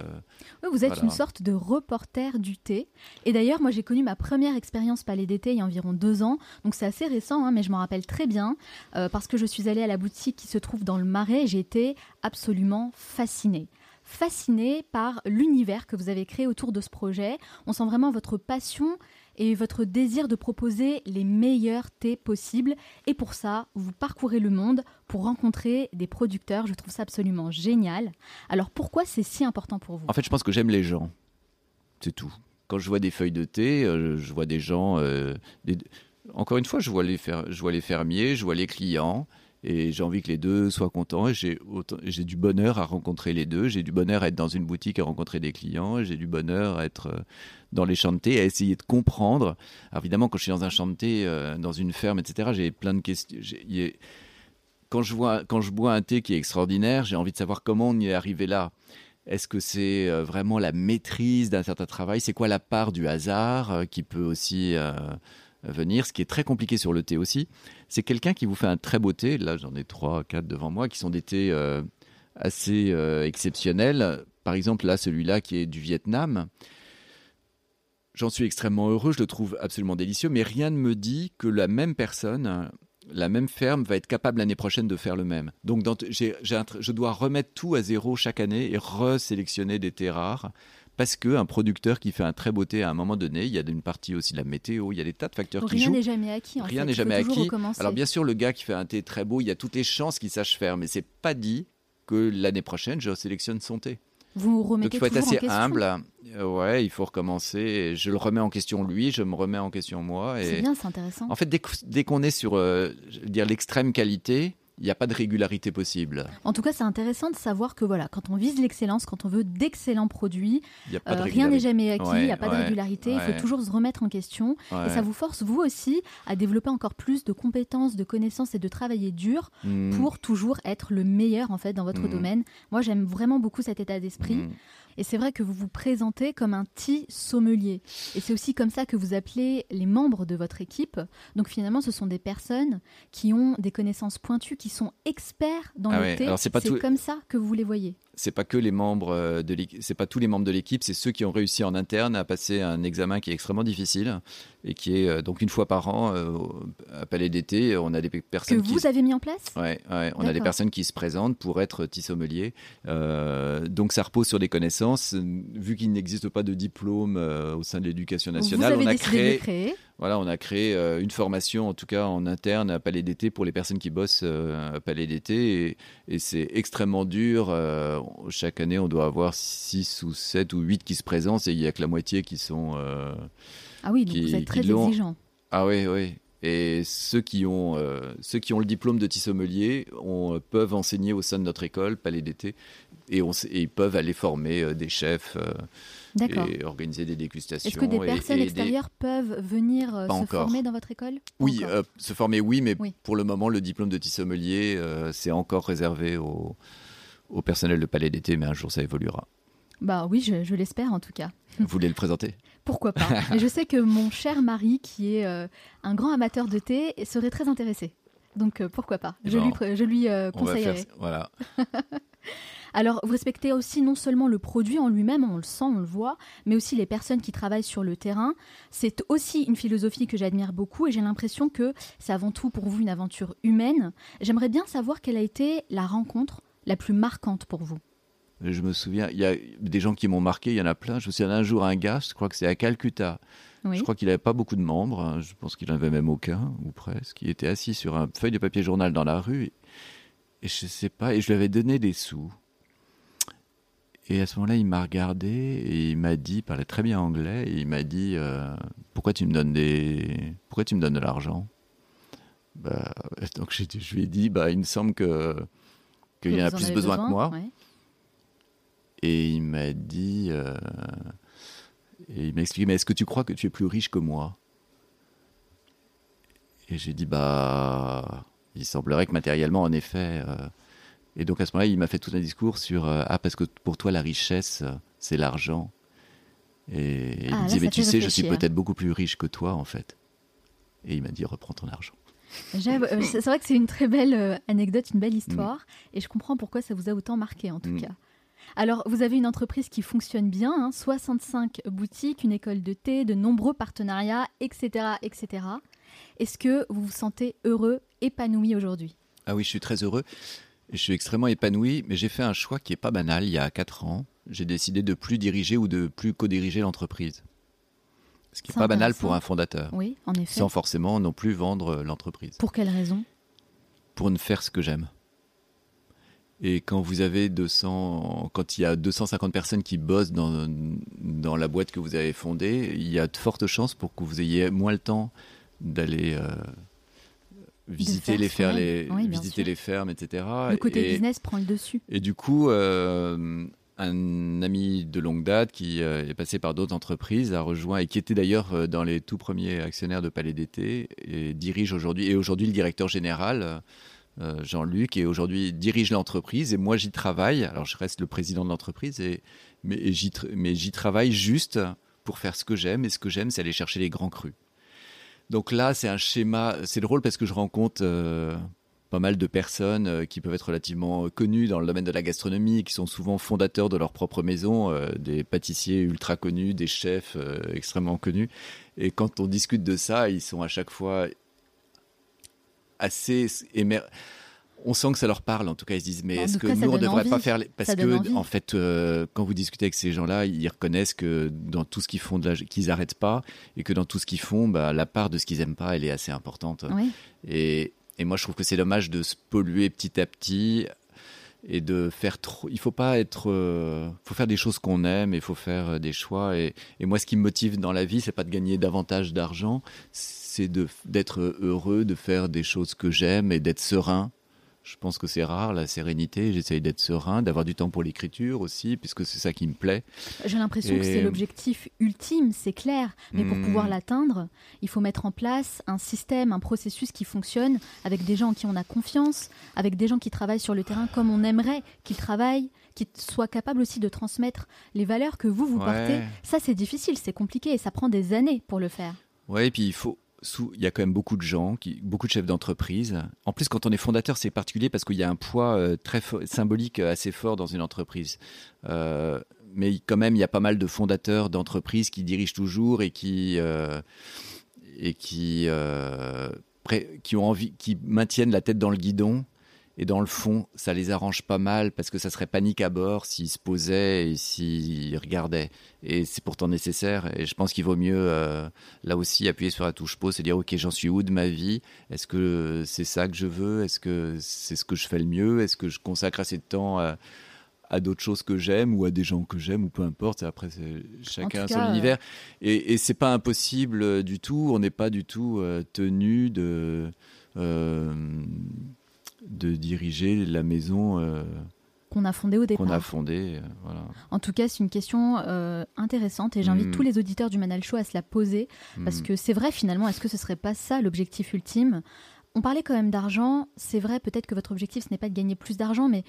vous êtes une sorte de reporter du thé. Et d'ailleurs, moi, j'ai connu ma première expérience palais d'été il y a environ deux ans. Donc, c'est assez récent, hein, mais je m'en rappelle très bien euh, parce que je suis allée à la boutique qui se trouve dans le Marais et j'ai été absolument fascinée fascinée par l'univers que vous avez créé autour de ce projet. On sent vraiment votre passion et votre désir de proposer les meilleurs thés possibles. Et pour ça, vous parcourez le monde pour rencontrer des producteurs. Je trouve ça absolument génial. Alors pourquoi c'est si important pour vous? En fait, je pense que j'aime les gens. C'est tout. Quand je vois des feuilles de thé, euh, je vois des gens... Euh, encore une fois, je vois, les je vois les fermiers, je vois les clients. Et j'ai envie que les deux soient contents. J'ai, du bonheur à rencontrer les deux. J'ai du bonheur à être dans une boutique à rencontrer des clients. J'ai du bonheur à être euh, dans les thé, à essayer de comprendre. Alors évidemment, quand je suis dans un thé, euh, dans une ferme, etc., j'ai plein de questions. Quand je, vois, quand je bois un thé qui est extraordinaire, j'ai envie de savoir comment on y est arrivé là. Est-ce que c'est euh, vraiment la maîtrise d'un certain travail? C'est quoi la part du hasard qui peut aussi venir, ce qui est très compliqué sur le thé aussi, c'est quelqu'un qui vous fait un très beau thé. Là, j'en ai trois, quatre devant moi, qui sont des thés euh, assez euh, exceptionnels. Par exemple, là, celui-là qui est du Vietnam. J'en suis extrêmement heureux, je le trouve absolument délicieux, mais rien ne me dit que la même personne, la même ferme va être capable l'année prochaine de faire le même. Donc, je dois remettre tout à zéro chaque année et resélectionner des thés rares parce qu'un producteur qui fait un très beau thé à un moment donné, il y a une partie aussi de la météo, il y a des tas de facteurs qui jouent. Rien n'est jamais acquis. rien n'est jamais acquis. Alors bien sûr, le gars qui fait un thé très beau, il y a toutes les chances qu'il sache faire, mais c'est pas dit que l'année prochaine, je sélectionne son thé. Vous remettez Donc il faut être assez humble. Euh, ouais, il faut recommencer. Je le remets en question lui, je me remets en question moi. C'est bien, c'est intéressant. En fait, dès, qu'on est sur euh, dire l'extrême qualité, il n'y a pas de régularité possible. En tout cas, c'est intéressant de savoir que voilà, quand on vise l'excellence, quand on veut d'excellents produits, euh, rien n'est jamais acquis, il n'y a pas de régularité, il faut toujours se remettre en question. Et ça vous force, vous aussi, à développer encore plus de compétences, de connaissances et de travailler dur hmm. pour toujours être le meilleur en fait dans votre hmm. domaine. Moi, j'aime vraiment beaucoup cet état d'esprit. Hmm. Et c'est vrai que vous vous présentez comme un petit sommelier. Et c'est aussi comme ça que vous appelez les membres de votre équipe. Donc finalement, ce sont des personnes qui ont des connaissances pointues, qui sont experts dans ah le thé. C'est comme ça que vous les voyez c'est pas que les membres euh, de l'équipe, c'est pas tous les membres de l'équipe, c'est ceux qui ont réussi en interne à passer un examen qui est extrêmement difficile et qui est euh, donc une fois par an euh, à Palais d'été, on a des personnes que vous avez mis en place? Ouais, ouais on a des personnes qui se présentent pour être tissommelier. donc ça repose sur des connaissances. Vu qu'il n'existe pas de diplôme au sein de l'éducation nationale, on a créé, voilà, on a créé une formation, en tout cas en interne à Palais d'été pour les personnes qui bossent à Palais d'été, et, et c'est extrêmement dur chaque année, on doit avoir 6 ou 7 ou 8 qui se présentent et il n'y a que la moitié qui sont. Euh, ah oui, donc vous êtes très exigeant. Ah oui, oui. Et ceux qui ont, euh, ceux qui ont le diplôme de tissommelier on, peuvent enseigner au sein de notre école, Palais d'été, et, on, ils peuvent aller former euh, des chefs et organiser des dégustations. Est-ce que des personnes extérieures peuvent venir se former dans votre école Oui, se former, oui, mais pour le moment, le diplôme de tissommelier, c'est encore réservé aux au personnel de Palais d'été, mais un jour ça évoluera. Bah oui, je, l'espère en tout cas. Vous voulez le présenter [LAUGHS] Pourquoi pas [LAUGHS] je sais que mon cher mari, qui est euh, un grand amateur de thé, serait très intéressé. Donc euh, pourquoi pas Je lui, je lui euh, conseillerais. voilà. [LAUGHS] Alors, vous respectez aussi non seulement le produit en lui-même, on le sent, on le voit, mais aussi les personnes qui travaillent sur le terrain. C'est aussi une philosophie que j'admire beaucoup et j'ai l'impression que c'est avant tout pour vous une aventure humaine. J'aimerais bien savoir quelle a été la rencontre la plus marquante pour vous. Je me souviens, il y a des gens qui m'ont marqué, il y en a plein. Je me souviens un jour un gars, je crois que c'est à Calcutta. Je crois qu'il n'avait pas beaucoup de membres, hein. je pense qu'il n'avait même aucun, ou presque. Il était assis sur un feuille de papier journal dans la rue, et, et je sais pas, et je lui avais donné des sous. Et à ce moment-là, il m'a regardé et il m'a dit, il parlait très bien anglais, et il m'a dit euh, Pourquoi tu me donnes des, pourquoi tu me donnes de l'argent? Bah, [LAUGHS] Donc je, je, lui ai dit bah, Il me semble que qu'il y en a plus besoin, que moi. Et il m'a dit euh, et il m'a expliqué Mais est-ce que tu crois que tu es plus riche que moi? Et j'ai dit Bah, il semblerait que matériellement, en effet. Euh, et donc à ce moment-là, il m'a fait tout un discours sur euh, ah parce que pour toi la richesse euh, c'est l'argent. Et il ah, me dit mais tu sais je suis peut-être beaucoup plus riche que toi en fait. Et il m'a dit reprends ton argent. Euh, c'est vrai que c'est une très belle anecdote, une belle histoire, mm. et je comprends pourquoi ça vous a autant marqué en tout mm. cas. Alors, vous avez une entreprise qui fonctionne bien, 65 hein, boutiques, une école de thé, de nombreux partenariats, etc. etc. Est-ce que vous vous sentez heureux, épanoui aujourd'hui? Ah oui, je suis très heureux. Je suis extrêmement épanoui, mais j'ai fait un choix qui n'est pas banal il y a 4 ans. J'ai décidé de plus diriger ou de plus co-diriger l'entreprise. Ce qui n'est pas banal pour un fondateur. Oui, en effet. Sans forcément non plus vendre l'entreprise. Pour quelle raison? Pour ne faire ce que j'aime. Et quand vous avez 200, quand il y a 250 personnes qui bossent dans, dans la boîte que vous avez fondée, il y a de fortes chances pour que vous ayez moins le temps d'aller euh, visiter les fermes, les, visiter les fermes, etc. Le côté business prend le dessus. Et du coup, euh, un ami de longue date qui euh, est passé par d'autres entreprises a rejoint et qui était d'ailleurs euh, dans les tout premiers actionnaires de Palais d'été et dirige aujourd'hui et aujourd'hui le directeur général. Jean-Luc et aujourd'hui dirige l'entreprise et moi j'y travaille. Alors je reste le président de l'entreprise et mais j'y travaille juste pour faire ce que j'aime et ce que j'aime c'est aller chercher les grands crus. Donc là, c'est un schéma. C'est drôle parce que je rencontre euh, pas mal de personnes euh, qui peuvent être relativement connues dans le domaine de la gastronomie, qui sont souvent fondateurs de leur propre maison, euh, des pâtissiers ultra connus, des chefs extrêmement connus. Et quand on discute de ça, ils sont à chaque fois assez émer on sent que ça leur parle. En tout cas, ils se disent mais est-ce que nous on ne devrait pas faire parce que en fait, euh, quand vous discutez avec ces gens-là, ils reconnaissent que dans tout ce qu'ils font, qu'ils n'arrêtent pas et que dans tout ce qu'ils font, bah, la part de ce qu'ils aiment pas, elle est assez importante. Et, moi, je trouve que c'est dommage de se polluer petit à petit et de faire trop. Il faut pas être. Euh, faut faire des choses qu'on aime et il faut faire euh, des choix. Et, et, moi, ce qui me motive dans la vie, c'est pas de gagner davantage d'argent, c'est d'être heureux, de faire des choses que j'aime et d'être serein je pense que c'est rare, la sérénité. J'essaye d'être serein, d'avoir du temps pour l'écriture aussi, puisque c'est ça qui me plaît. J'ai l'impression que c'est l'objectif ultime, c'est clair. Mais pour pouvoir hmm. l'atteindre, il faut mettre en place un système, un processus qui fonctionne avec des gens en qui on a confiance, avec des gens qui travaillent sur le terrain comme on aimerait qu'ils travaillent, qui soient capables aussi de transmettre les valeurs que vous, vous portez. Ça, c'est difficile, c'est compliqué et ça prend des années pour le faire. Oui, et puis il faut, il y a quand même beaucoup de gens, qui, beaucoup de chefs d'entreprise. En plus, quand on est fondateur, c'est particulier parce qu'il y a un poids euh, très symbolique euh, assez fort dans une entreprise. Euh, mais quand même, il y a pas mal de fondateurs d'entreprises qui dirigent toujours et qui et qui qui ont envie, qui maintiennent la tête dans le guidon et dans le fond, ça les arrange pas mal parce que ça serait panique à bord s'ils se posaient et s'ils regardaient. Et c'est pourtant nécessaire. Et je pense qu'il vaut mieux, euh, là aussi, appuyer sur la touche pause et dire Ok, j'en suis où de ma vie? Est-ce que c'est ça que je veux? Est-ce que c'est ce que je fais le mieux? Est-ce que je consacre assez de temps à, d'autres choses que j'aime ou à des gens que j'aime ou peu importe? Après, chacun son univers. Et, et c'est pas impossible du tout. On n'est pas du tout euh, tenu de. Euh, de diriger la maison euh, qu'on a fondée au départ. Qu'on a fondée, euh, voilà. En tout cas, c'est une question euh, intéressante et j'invite mm. tous les auditeurs du Manal Show à se la poser parce mm. que c'est vrai finalement, est-ce que ce serait pas ça l'objectif ultime? On parlait quand même d'argent, c'est vrai peut-être que votre objectif ce n'est pas de gagner plus d'argent, mais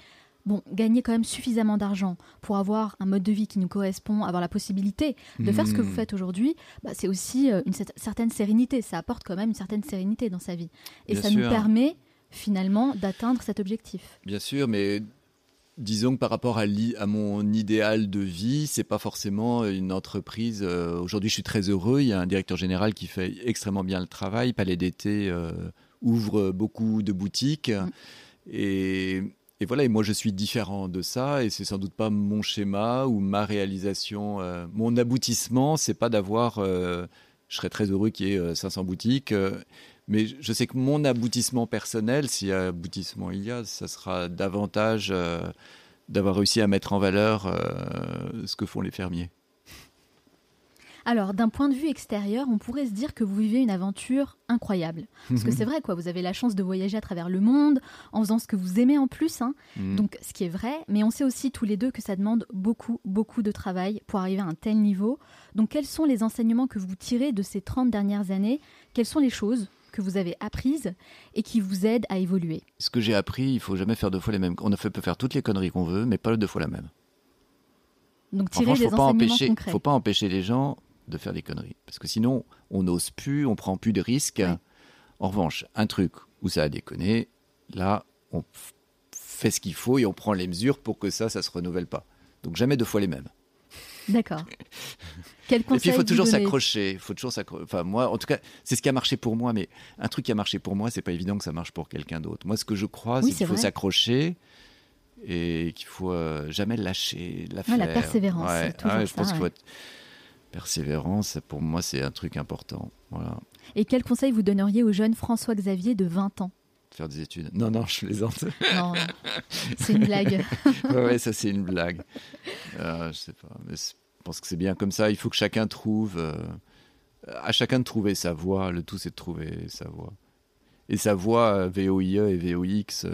bon, gagner quand même suffisamment d'argent pour avoir un mode de vie qui nous correspond, avoir la possibilité de faire ce que vous mm. faites aujourd'hui, bah, c'est aussi une certaine sérénité. Ça apporte quand même une certaine sérénité dans sa vie. Et ça nous permet finalement d'atteindre cet objectif. Bien sûr, mais disons que par rapport à, à, mon idéal de vie, c'est pas forcément une entreprise. Euh, aujourd'hui, je suis très heureux. Il y a un directeur général qui fait extrêmement bien le travail. Palais d'été euh, ouvre beaucoup de boutiques. Mm. Et, et, voilà, et moi je suis différent de ça. Et c'est sans doute pas mon schéma ou ma réalisation. Euh, mon aboutissement, c'est pas d'avoir. je serais très heureux qu'il y ait 500 boutiques. Mais je sais que mon aboutissement personnel, si aboutissement il y a, ça sera davantage d'avoir réussi à mettre en valeur euh, ce que font les fermiers. Alors, d'un point de vue extérieur, on pourrait se dire que vous vivez une aventure incroyable. Parce que c'est vrai, quoi. Vous avez la chance de voyager à travers le monde en faisant ce que vous aimez en plus. Hein. Mm. Donc, ce qui est vrai. Mais on sait aussi tous les deux que ça demande beaucoup, beaucoup de travail pour arriver à un tel niveau. Donc, quels sont les enseignements que vous tirez de ces 30 dernières années? Quelles sont les choses que vous avez apprises et qui vous aident à évoluer Ce que j'ai appris, il faut jamais faire deux fois les mêmes. On peut faire toutes les conneries qu'on veut, mais pas deux fois la même. Donc tirer des faut pas empêcher, faut pas empêcher les gens de faire des conneries, parce que sinon on n'ose plus, on prend plus de risques. En revanche, un truc où ça a déconné, là on fait ce qu'il faut et on prend les mesures pour que ça, ça se renouvelle pas. Donc jamais deux fois les mêmes. D'accord. Quel Et puis il faut toujours s'accrocher. faut toujours s'accrocher. Enfin moi, en tout cas, c'est ce qui a marché pour moi. Mais un truc qui a marché pour moi, c'est pas évident que ça marche pour quelqu'un d'autre. Moi, ce que je crois, c'est qu'il faut s'accrocher et qu'il faut euh, jamais lâcher la la persévérance. Ouais. Ah je pense qu'il faut être persévérance. Pour moi, c'est un truc important. Voilà. Et quel conseil vous donneriez au jeune François Xavier de 20 ans? Faire des études. Non, non, je plaisante. Non, [LAUGHS] c'est une blague. ouais, ça c'est une blague. Euh, je sais pas, mais je pense que c'est bien comme ça. Il faut que chacun trouve, euh, à chacun de trouver sa voie. Le tout c'est de trouver sa voie. Et sa voie euh, VOIE et VOX.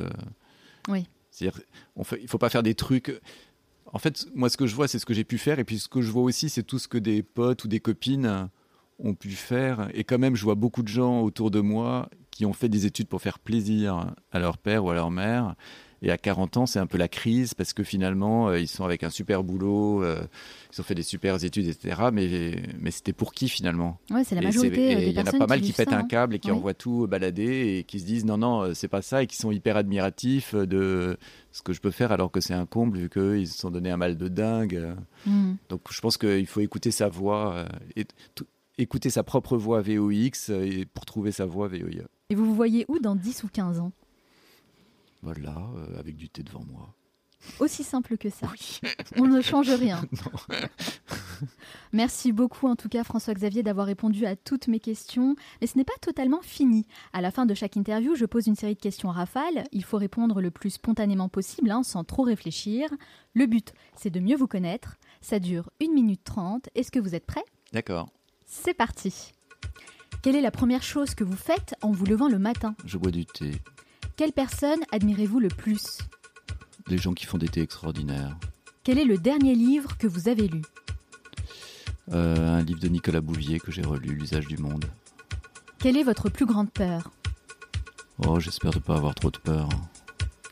oui. C'est-à-dire, on fait, il faut pas faire des trucs. En fait, moi, ce que je vois, c'est ce que j'ai pu faire, et puis ce que je vois aussi, c'est tout ce que des potes ou des copines ont pu faire. Et quand même, je vois beaucoup de gens autour de moi qui ont fait des études pour faire plaisir à leur père ou à leur mère. Et à 40 ans, c'est un peu la crise parce que finalement, euh, ils sont avec un super boulot, euh, ils ont fait des super études, etc. Mais, mais c'était pour qui finalement? Ouais, c'est la majorité. Euh, il y en a pas mal qui, pètent un hein. câble et qui envoient tout balader et qui se disent non, non, c'est pas ça et qui sont hyper admiratifs de ce que je peux faire alors que c'est un comble vu qu'ils se sont donné un mal de dingue. Hmm. Donc je pense qu'il faut écouter sa voix et écouter sa propre voix VOX pour trouver sa voix VOIE. Et vous vous voyez où dans 10 ou 15 ans? Voilà, euh, avec du thé devant moi. Aussi simple que ça. On ne change rien. [LAUGHS] [LAUGHS] Merci beaucoup en tout cas François-Xavier d'avoir répondu à toutes mes questions. Mais ce n'est pas totalement fini. À la fin de chaque interview, je pose une série de questions rafales. Il faut répondre le plus spontanément possible, hein, sans trop réfléchir. Le but, c'est de mieux vous connaître. Ça dure 1 minute 30. Est-ce que vous êtes prêt D'accord. C'est parti. Quelle est la première chose que vous faites en vous levant le matin? Je bois du thé. Quelle personne admirez-vous le plus? Des gens qui font des thés extraordinaires. Quel est le dernier livre que vous avez lu? Euh, Un livre de Nicolas Bouvier que j'ai relu, L'usage du monde. Quelle est votre plus grande peur? Oh, j'espère ne pas avoir trop de peur.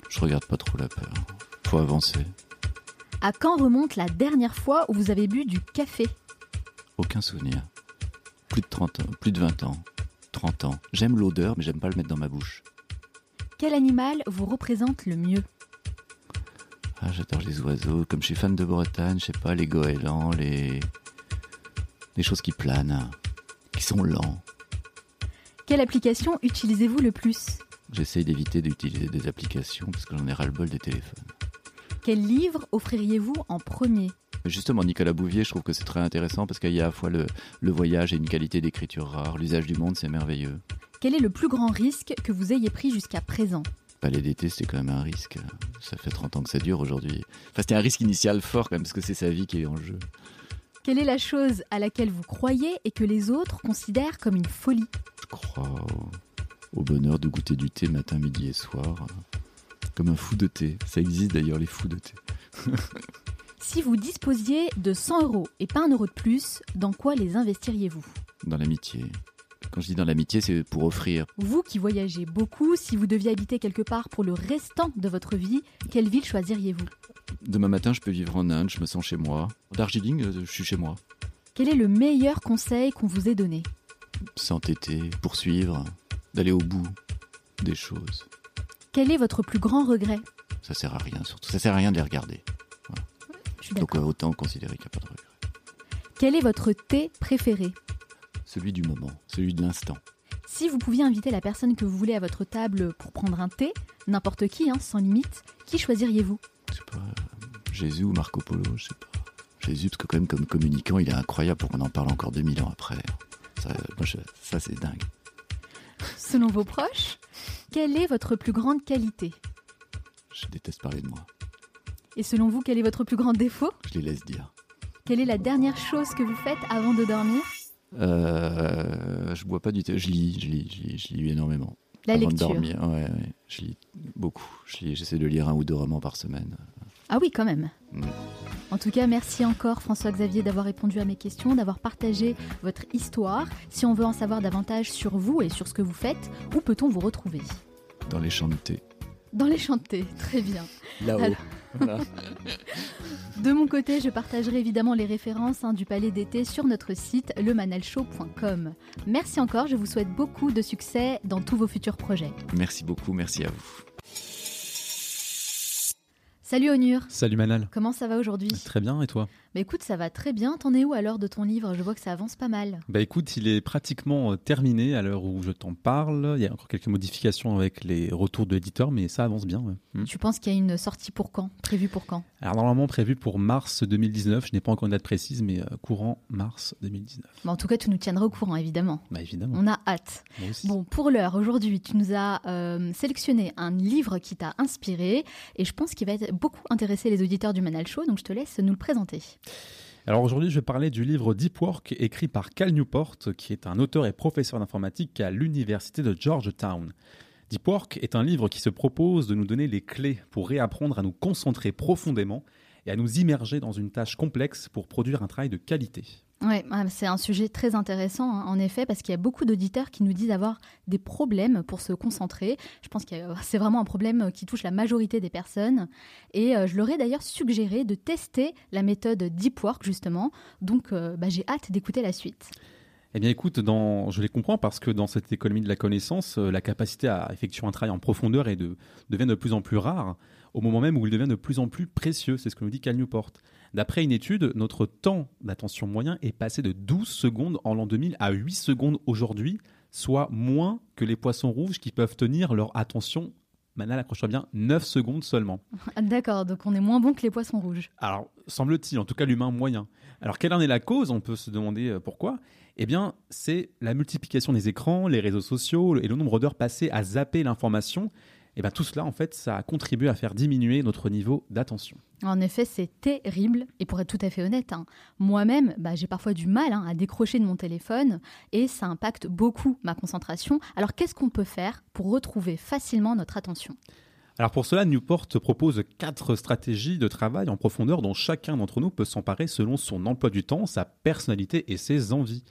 Je regarde pas trop la peur. Faut avancer. À quand remonte la dernière fois où vous avez bu du café? Aucun souvenir plus de 30 ans, plus de 20 ans, 30 ans. J'aime l'odeur, mais j'aime pas le mettre dans ma bouche. Quel animal vous représente le mieux? Ah, j'adore les oiseaux. Comme je suis fan de Bretagne, je sais pas, les goélands, les. les choses qui planent, qui sont lents. Quelle application utilisez-vous le plus? J'essaye d'éviter d'utiliser des applications parce que j'en ai ras-le-bol des téléphones. Quel livre offririez-vous en premier? Justement, Nicolas Bouvier, je trouve que c'est très intéressant parce qu'il y a à la fois le, voyage et une qualité d'écriture rare. L'usage du monde, c'est merveilleux. Quel est le plus grand risque que vous ayez pris jusqu'à présent? Palais d'été, c'était quand même un risque. Ça fait 30 ans que ça dure aujourd'hui. Enfin, c'était un risque initial fort quand même parce que c'est sa vie qui est en jeu. Quelle est la chose à laquelle vous croyez et que les autres considèrent comme une folie? Je crois au, au bonheur de goûter du thé matin, midi et soir. Comme un fou de thé. Ça existe d'ailleurs, les fous de thé. [LAUGHS] Si vous disposiez de 100 euros et pas un euro de plus, dans quoi les investiriez-vous? Dans l'amitié. Quand je dis dans l'amitié, c'est pour offrir. Vous qui voyagez beaucoup, si vous deviez habiter quelque part pour le restant de votre vie, quelle ville choisiriez-vous? Demain matin, je peux vivre en Inde, je me sens chez moi. Darjeeling, euh, je suis chez moi. Quel est le meilleur conseil qu'on vous ait donné? S'entêter, poursuivre, d'aller au bout des choses. Quel est votre plus grand regret Ça sert à rien, surtout. Ça sert à rien de les regarder. Je suis Donc euh, autant considérer qu'il n'y a pas de regret. Quel est votre thé préféré Celui du moment, celui de l'instant. Si vous pouviez inviter la personne que vous voulez à votre table pour prendre un thé, n'importe qui, hein, sans limite, qui choisiriez-vous Je sais pas, euh, Jésus ou Marco Polo, je sais pas. Jésus, parce que quand même comme communicant, il est incroyable pour qu'on en parle encore 2000 ans après. Ça, moi, je- ça c'est dingue. Selon vos proches, quelle est votre plus grande qualité? Je déteste parler de moi. Et selon vous, quel est votre plus grand défaut? Je les laisse dire. Quelle est la dernière chose que vous faites avant de dormir? Euh, je bois pas du thé, je lis, je lis, je lis, je lis énormément. La Avant lecture. de dormir, ouais, ouais, je lis beaucoup. Je J'essaie de lire un ou deux romans par semaine. Ah oui, quand même. Mm. En tout cas, merci encore François-Xavier d'avoir répondu à mes questions, d'avoir partagé votre histoire. Si on veut en savoir davantage sur vous et sur ce que vous faites, où peut-on vous retrouver? Dans les champs de thé. Dans les chantés, très bien. Là-haut. Voilà. [LAUGHS] De mon côté, je partagerai évidemment les références hein, du Palais d'été sur notre site lemanalshow.com. Merci encore, je vous souhaite beaucoup de succès dans tous vos futurs projets. Merci beaucoup, merci à vous. Salut Onur, Salut Manal. comment ça va aujourd'hui? Très bien, et toi? Bah écoute, ça va très bien, t'en es où alors de ton livre? Je vois que ça avance pas mal. Bah écoute, il est pratiquement euh, terminé à l'heure où je t'en parle. Il y a encore quelques modifications avec les retours de l'éditeur, mais ça avance bien. ouais. Mm. Tu penses qu'il y a une sortie pour quand? Prévue pour quand? Alors normalement prévu pour mars 2019, je n'ai pas encore une date précise, mais euh, courant mars 2019. Bah, En tout cas, tu nous tiendras au courant, évidemment. Bah évidemment, On a hâte. Bon, pour l'heure, aujourd'hui, tu nous as euh, sélectionné un livre qui t'a inspiré et je pense qu'il va être beaucoup intéresser les auditeurs du Manal Show, donc je te laisse nous le présenter. Alors aujourd'hui, je vais parler du livre Deep Work écrit par Cal Newport, qui est un auteur et professeur d'informatique à l'université de Georgetown. Deep Work est un livre qui se propose de nous donner les clés pour réapprendre à nous concentrer profondément et à nous immerger dans une tâche complexe pour produire un travail de qualité. Ouais, ah, c'est un sujet très intéressant, hein, en effet, parce qu'il y a beaucoup d'auditeurs qui nous disent avoir des problèmes pour se concentrer. Je pense que euh, [LAUGHS] c'est vraiment un problème qui touche la majorité des personnes. Et euh, je leur ai d'ailleurs suggéré de tester la méthode Deep Work, justement. Donc, euh, bah, j'ai hâte d'écouter la suite. Eh bien écoute, je les comprends parce que dans cette économie de la connaissance, euh, la capacité à effectuer un travail en profondeur est de, devient de plus en plus rare, au moment même où il devient de plus en plus précieux, c'est ce que nous dit Cal Newport. D'après une étude, notre temps d'attention moyen est passé de 12 secondes en l'an 2000 à 8 secondes aujourd'hui, soit moins que les poissons rouges qui peuvent tenir leur attention, Manal accroche-toi bien, 9 secondes seulement. [LAUGHS] D'accord, donc on est moins bon que les poissons rouges. Alors, semble-t-il, en tout cas l'humain moyen. Alors, quelle en est la cause? On peut se demander euh, pourquoi. Eh bien, c'est la multiplication des écrans, les réseaux sociaux et le nombre d'heures passées à zapper l'information. Eh bien, tout cela, en fait, ça a contribué à faire diminuer notre niveau d'attention. En effet, c'est terrible. Et pour être tout à fait honnête, hein, moi-même, bah, j'ai parfois du mal hein, à décrocher de mon téléphone et ça impacte beaucoup ma concentration. Alors qu'est-ce qu'on peut faire pour retrouver facilement notre attention? Alors, pour cela, Newport propose quatre stratégies de travail en profondeur dont chacun d'entre nous peut s'emparer selon son emploi du temps, sa personnalité et ses envies.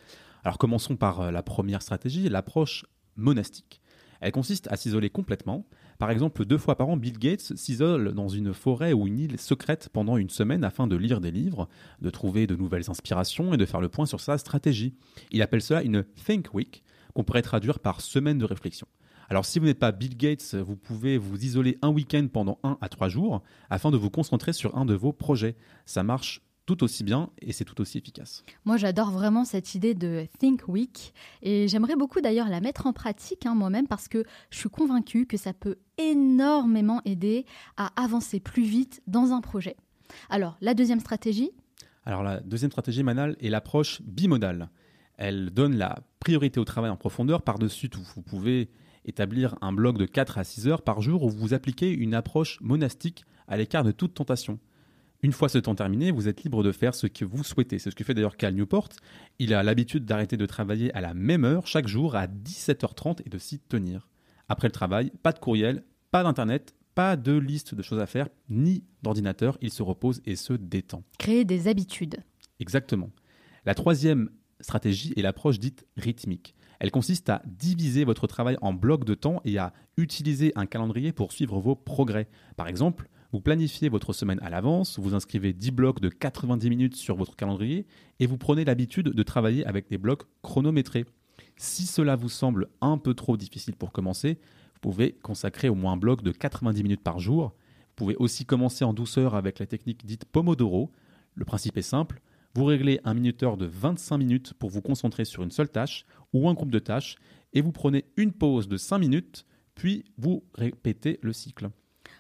Alors, commençons par euh, la première stratégie, l'approche monastique. Elle consiste à s'isoler complètement. Par exemple, deux fois par an, Bill Gates s'isole dans une forêt ou une île secrète pendant une semaine afin de lire des livres, de trouver de nouvelles inspirations et de faire le point sur sa stratégie. Il appelle cela une Think Week, qu'on pourrait traduire par semaine de réflexion. Alors si vous n'êtes pas Bill Gates, vous pouvez vous isoler un week-end pendant un à trois jours afin de vous concentrer sur un de vos projets. Ça marche tout aussi bien et c'est tout aussi efficace. Moi, j'adore vraiment cette idée de Think Week et j'aimerais beaucoup d'ailleurs la mettre en pratique hein, moi-même parce que je suis convaincue que ça peut énormément aider à avancer plus vite dans un projet. Alors, la deuxième stratégie, Alors la deuxième stratégie Manal est l'approche bimodale. Elle donne la priorité au travail en profondeur par-dessus tout. Vous pouvez établir un bloc de 4 à 6 heures par jour où vous appliquez une approche monastique à l'écart de toute tentation. Une fois ce temps terminé, vous êtes libre de faire ce que vous souhaitez. C'est ce que fait d'ailleurs Cal Newport. Il a l'habitude d'arrêter de travailler à la même heure chaque jour à 17h30 et de s'y tenir. Après le travail, pas de courriel, pas d'internet, pas de liste de choses à faire, ni d'ordinateur. Il se repose et se détend. créer des habitudes. Exactement. La troisième stratégie est l'approche dite rythmique. Elle consiste à diviser votre travail en blocs de temps et à utiliser un calendrier pour suivre vos progrès. Par exemple, vous planifiez votre semaine à l'avance, vous inscrivez 10 blocs de 90 minutes sur votre calendrier et vous prenez l'habitude de travailler avec des blocs chronométrés. Si cela vous semble un peu trop difficile pour commencer, vous pouvez consacrer au moins un bloc de 90 minutes par jour. Vous pouvez aussi commencer en douceur avec la technique dite Pomodoro. Le principe est simple, vous réglez un minuteur de 25 minutes pour vous concentrer sur une seule tâche ou un groupe de tâches et vous prenez une pause de 5 minutes, puis vous répétez le cycle.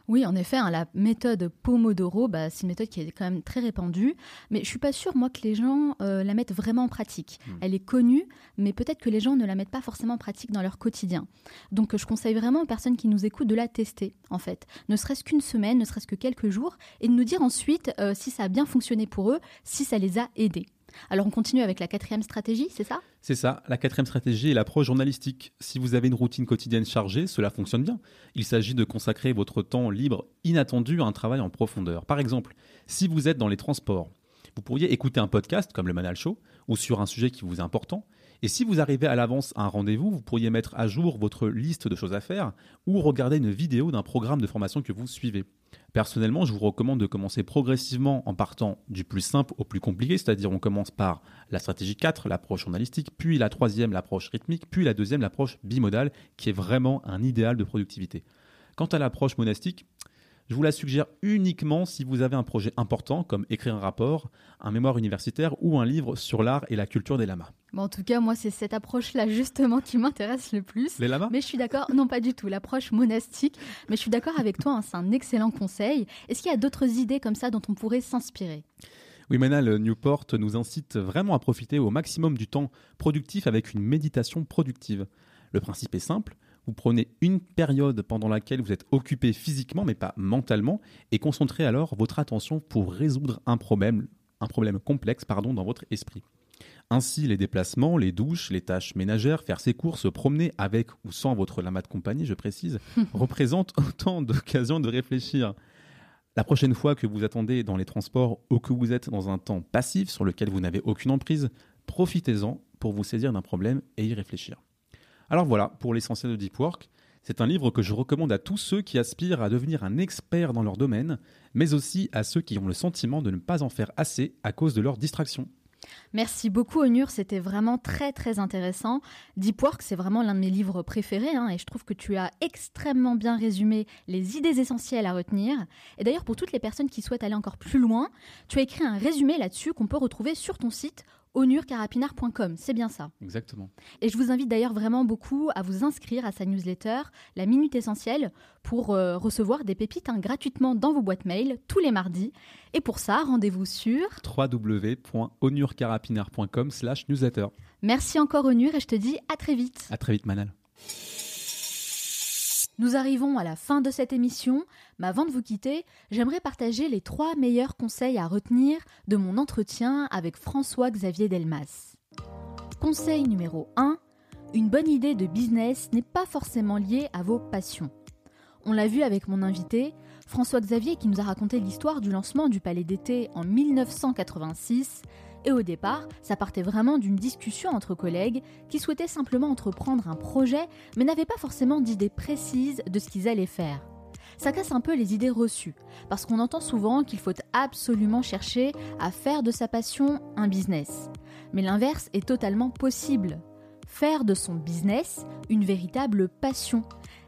Oui, en effet, hein, la méthode Pomodoro, bah, c'est une méthode qui est quand même très répandue, mais je suis pas sûre, moi, que les gens euh, la mettent vraiment en pratique. Hmm. Elle est connue, mais peut-être que les gens ne la mettent pas forcément en pratique dans leur quotidien. Donc, je conseille vraiment aux personnes qui nous écoutent de la tester, en fait. Ne serait-ce qu'une semaine, ne serait-ce que quelques jours, et de nous dire ensuite euh, si ça a bien fonctionné pour eux, si ça les a aidés. Alors, on continue avec la quatrième stratégie, c'est ça? C'est ça, la quatrième stratégie est l'approche journalistique. Si vous avez une routine quotidienne chargée, cela fonctionne bien. Il s'agit de consacrer votre temps libre inattendu à un travail en profondeur. Par exemple, si vous êtes dans les transports, vous pourriez écouter un podcast comme le Manal Show ou sur un sujet qui vous est important. Et si vous arrivez à l'avance à un rendez-vous, vous pourriez mettre à jour votre liste de choses à faire ou regarder une vidéo d'un programme de formation que vous suivez. Personnellement, je vous recommande de commencer progressivement en partant du plus simple au plus compliqué, c'est-à-dire on commence par la stratégie 4, l'approche journalistique, puis la troisième, l'approche rythmique, puis la deuxième, l'approche bimodale, qui est vraiment un idéal de productivité. Quant à l'approche monastique, je vous la suggère uniquement si vous avez un projet important comme écrire un rapport, un mémoire universitaire ou un livre sur l'art et la culture des lamas. Bon, en tout cas, moi, c'est cette approche-là justement qui m'intéresse le plus. Les lamas? Mais je suis d'accord, non pas du tout, l'approche monastique, mais je suis d'accord avec toi, hein, c'est un excellent conseil. Est-ce qu'il y a d'autres idées comme ça dont on pourrait s'inspirer? Oui, Manal Newport nous incite vraiment à profiter au maximum du temps productif avec une méditation productive. Le principe est simple, vous prenez une période pendant laquelle vous êtes occupé physiquement mais pas mentalement et concentrez alors votre attention pour résoudre un problème, un problème complexe pardon, dans votre esprit. Ainsi, les déplacements, les douches, les tâches ménagères, faire ses courses, se promener avec ou sans votre lama de compagnie, je précise, [LAUGHS] représentent autant d'occasions de réfléchir. La prochaine fois que vous attendez dans les transports ou que vous êtes dans un temps passif sur lequel vous n'avez aucune emprise, profitez-en pour vous saisir d'un problème et y réfléchir. Alors voilà, pour l'essentiel de Deep Work, c'est un livre que je recommande à tous ceux qui aspirent à devenir un expert dans leur domaine, mais aussi à ceux qui ont le sentiment de ne pas en faire assez à cause de leur distraction. Merci beaucoup Onur, c'était vraiment très très intéressant. Deep Work, c'est vraiment l'un de mes livres préférés hein, et je trouve que tu as extrêmement bien résumé les idées essentielles à retenir. Et d'ailleurs pour toutes les personnes qui souhaitent aller encore plus loin, tu as écrit un résumé là-dessus qu'on peut retrouver sur ton site onurcarapinard.com, c'est bien ça. Exactement. Et je vous invite d'ailleurs vraiment beaucoup à vous inscrire à sa newsletter, la Minute Essentielle, pour euh, recevoir des pépites hein, gratuitement dans vos boîtes mail tous les mardis. Et pour ça, rendez-vous sur www.onurcarapinard.com slash newsletter. Merci encore Onur et je te dis à très vite. À très vite Manal. Nous arrivons à la fin de cette émission, mais avant de vous quitter, j'aimerais partager les trois meilleurs conseils à retenir de mon entretien avec François-Xavier Delmas. Conseil numéro 1. Une bonne idée de business n'est pas forcément liée à vos passions. On l'a vu avec mon invité, François-Xavier, qui nous a raconté l'histoire du lancement du Palais d'été en 1986. Et au départ, ça partait vraiment d'une discussion entre collègues qui souhaitaient simplement entreprendre un projet, mais n'avaient pas forcément d'idées précises de ce qu'ils allaient faire. Ça casse un peu les idées reçues, parce qu'on entend souvent qu'il faut absolument chercher à faire de sa passion un business. Mais l'inverse est totalement possible. Faire de son business une véritable passion.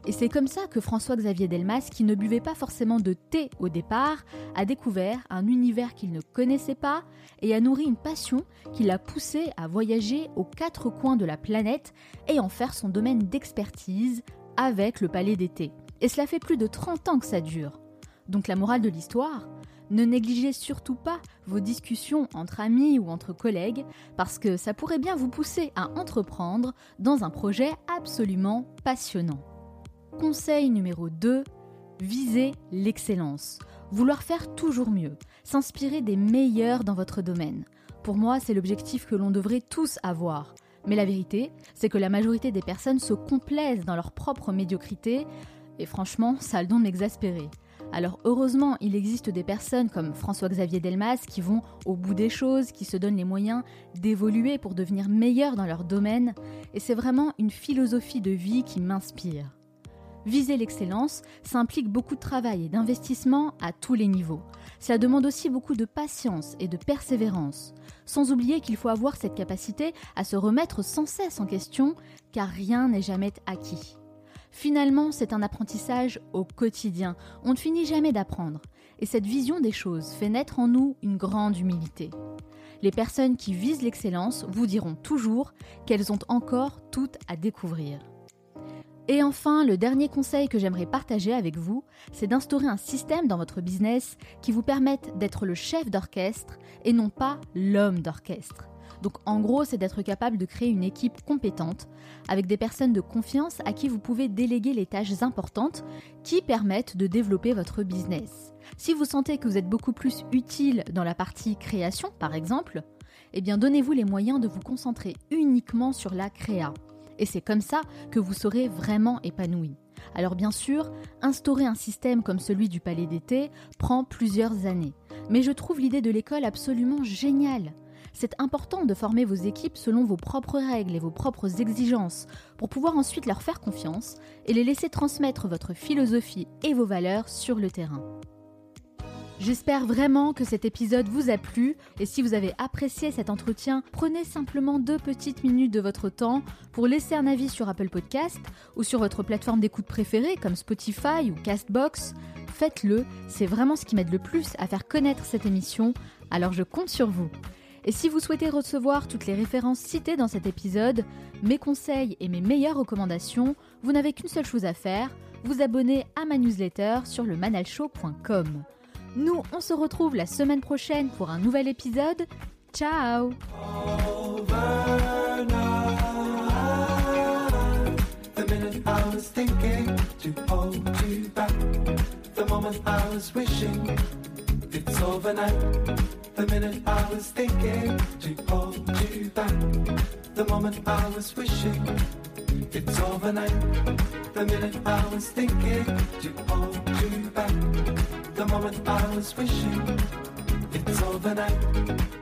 Et c'est comme ça que François-Xavier Delmas, qui ne buvait pas forcément de thé au départ, a découvert un univers qu'il ne connaissait pas et a nourri une passion qui l'a poussé à voyager aux quatre coins de la planète et en faire son domaine d'expertise avec le palais d'été. Et cela fait plus de 30 ans que ça dure. Donc la morale de l'histoire ne négligez surtout pas vos discussions entre amis ou entre collègues parce que ça pourrait bien vous pousser à entreprendre dans un projet absolument passionnant. Conseil numéro 2, visez l'excellence. Vouloir faire toujours mieux, s'inspirer des meilleurs dans votre domaine. Pour moi, c'est l'objectif que l'on devrait tous avoir. Mais la vérité, c'est que la majorité des personnes se complaisent dans leur propre médiocrité, et franchement, ça a le don de m'exaspérer. Alors heureusement, il existe des personnes comme François-Xavier Delmas qui vont au bout des choses, qui se donnent les moyens d'évoluer pour devenir meilleurs dans leur domaine, et c'est vraiment une philosophie de vie qui m'inspire. Viser l'excellence, ça implique beaucoup de travail et d'investissement à tous les niveaux. Ça demande aussi beaucoup de patience et de persévérance. Sans oublier qu'il faut avoir cette capacité à se remettre sans cesse en question, car rien n'est jamais acquis. Finalement, c'est un apprentissage au quotidien. On ne finit jamais d'apprendre. Et cette vision des choses fait naître en nous une grande humilité. Les personnes qui visent l'excellence vous diront toujours qu'elles ont encore tout à découvrir. Et enfin, le dernier conseil que j'aimerais partager avec vous, c'est d'instaurer un système dans votre business qui vous permette d'être le chef d'orchestre et non pas l'homme d'orchestre. Donc en gros, c'est d'être capable de créer une équipe compétente avec des personnes de confiance à qui vous pouvez déléguer les tâches importantes qui permettent de développer votre business. Si vous sentez que vous êtes beaucoup plus utile dans la partie création, par exemple, eh bien donnez-vous les moyens de vous concentrer uniquement sur la créa. Et c'est comme ça que vous serez vraiment épanoui. Alors bien sûr, instaurer un système comme celui du palais d'été prend plusieurs années. Mais je trouve l'idée de l'école absolument géniale. C'est important de former vos équipes selon vos propres règles et vos propres exigences pour pouvoir ensuite leur faire confiance et les laisser transmettre votre philosophie et vos valeurs sur le terrain. J'espère vraiment que cet épisode vous a plu et si vous avez apprécié cet entretien, prenez simplement deux petites minutes de votre temps pour laisser un avis sur Apple Podcast ou sur votre plateforme d'écoute préférée comme Spotify ou Castbox. Faites-le, c'est vraiment ce qui m'aide le plus à faire connaître cette émission, alors je compte sur vous. Et si vous souhaitez recevoir toutes les références citées dans cet épisode, mes conseils et mes meilleures recommandations, vous n'avez qu'une seule chose à faire, vous abonner à ma newsletter sur le manalshow.com. Nous, on se retrouve la semaine prochaine pour un nouvel épisode. Ciao it's overnight. The minute I was thinking to hold you back. The moment I was wishing it's overnight. The minute I was thinking to hold you back. The moment I was wishing it's overnight.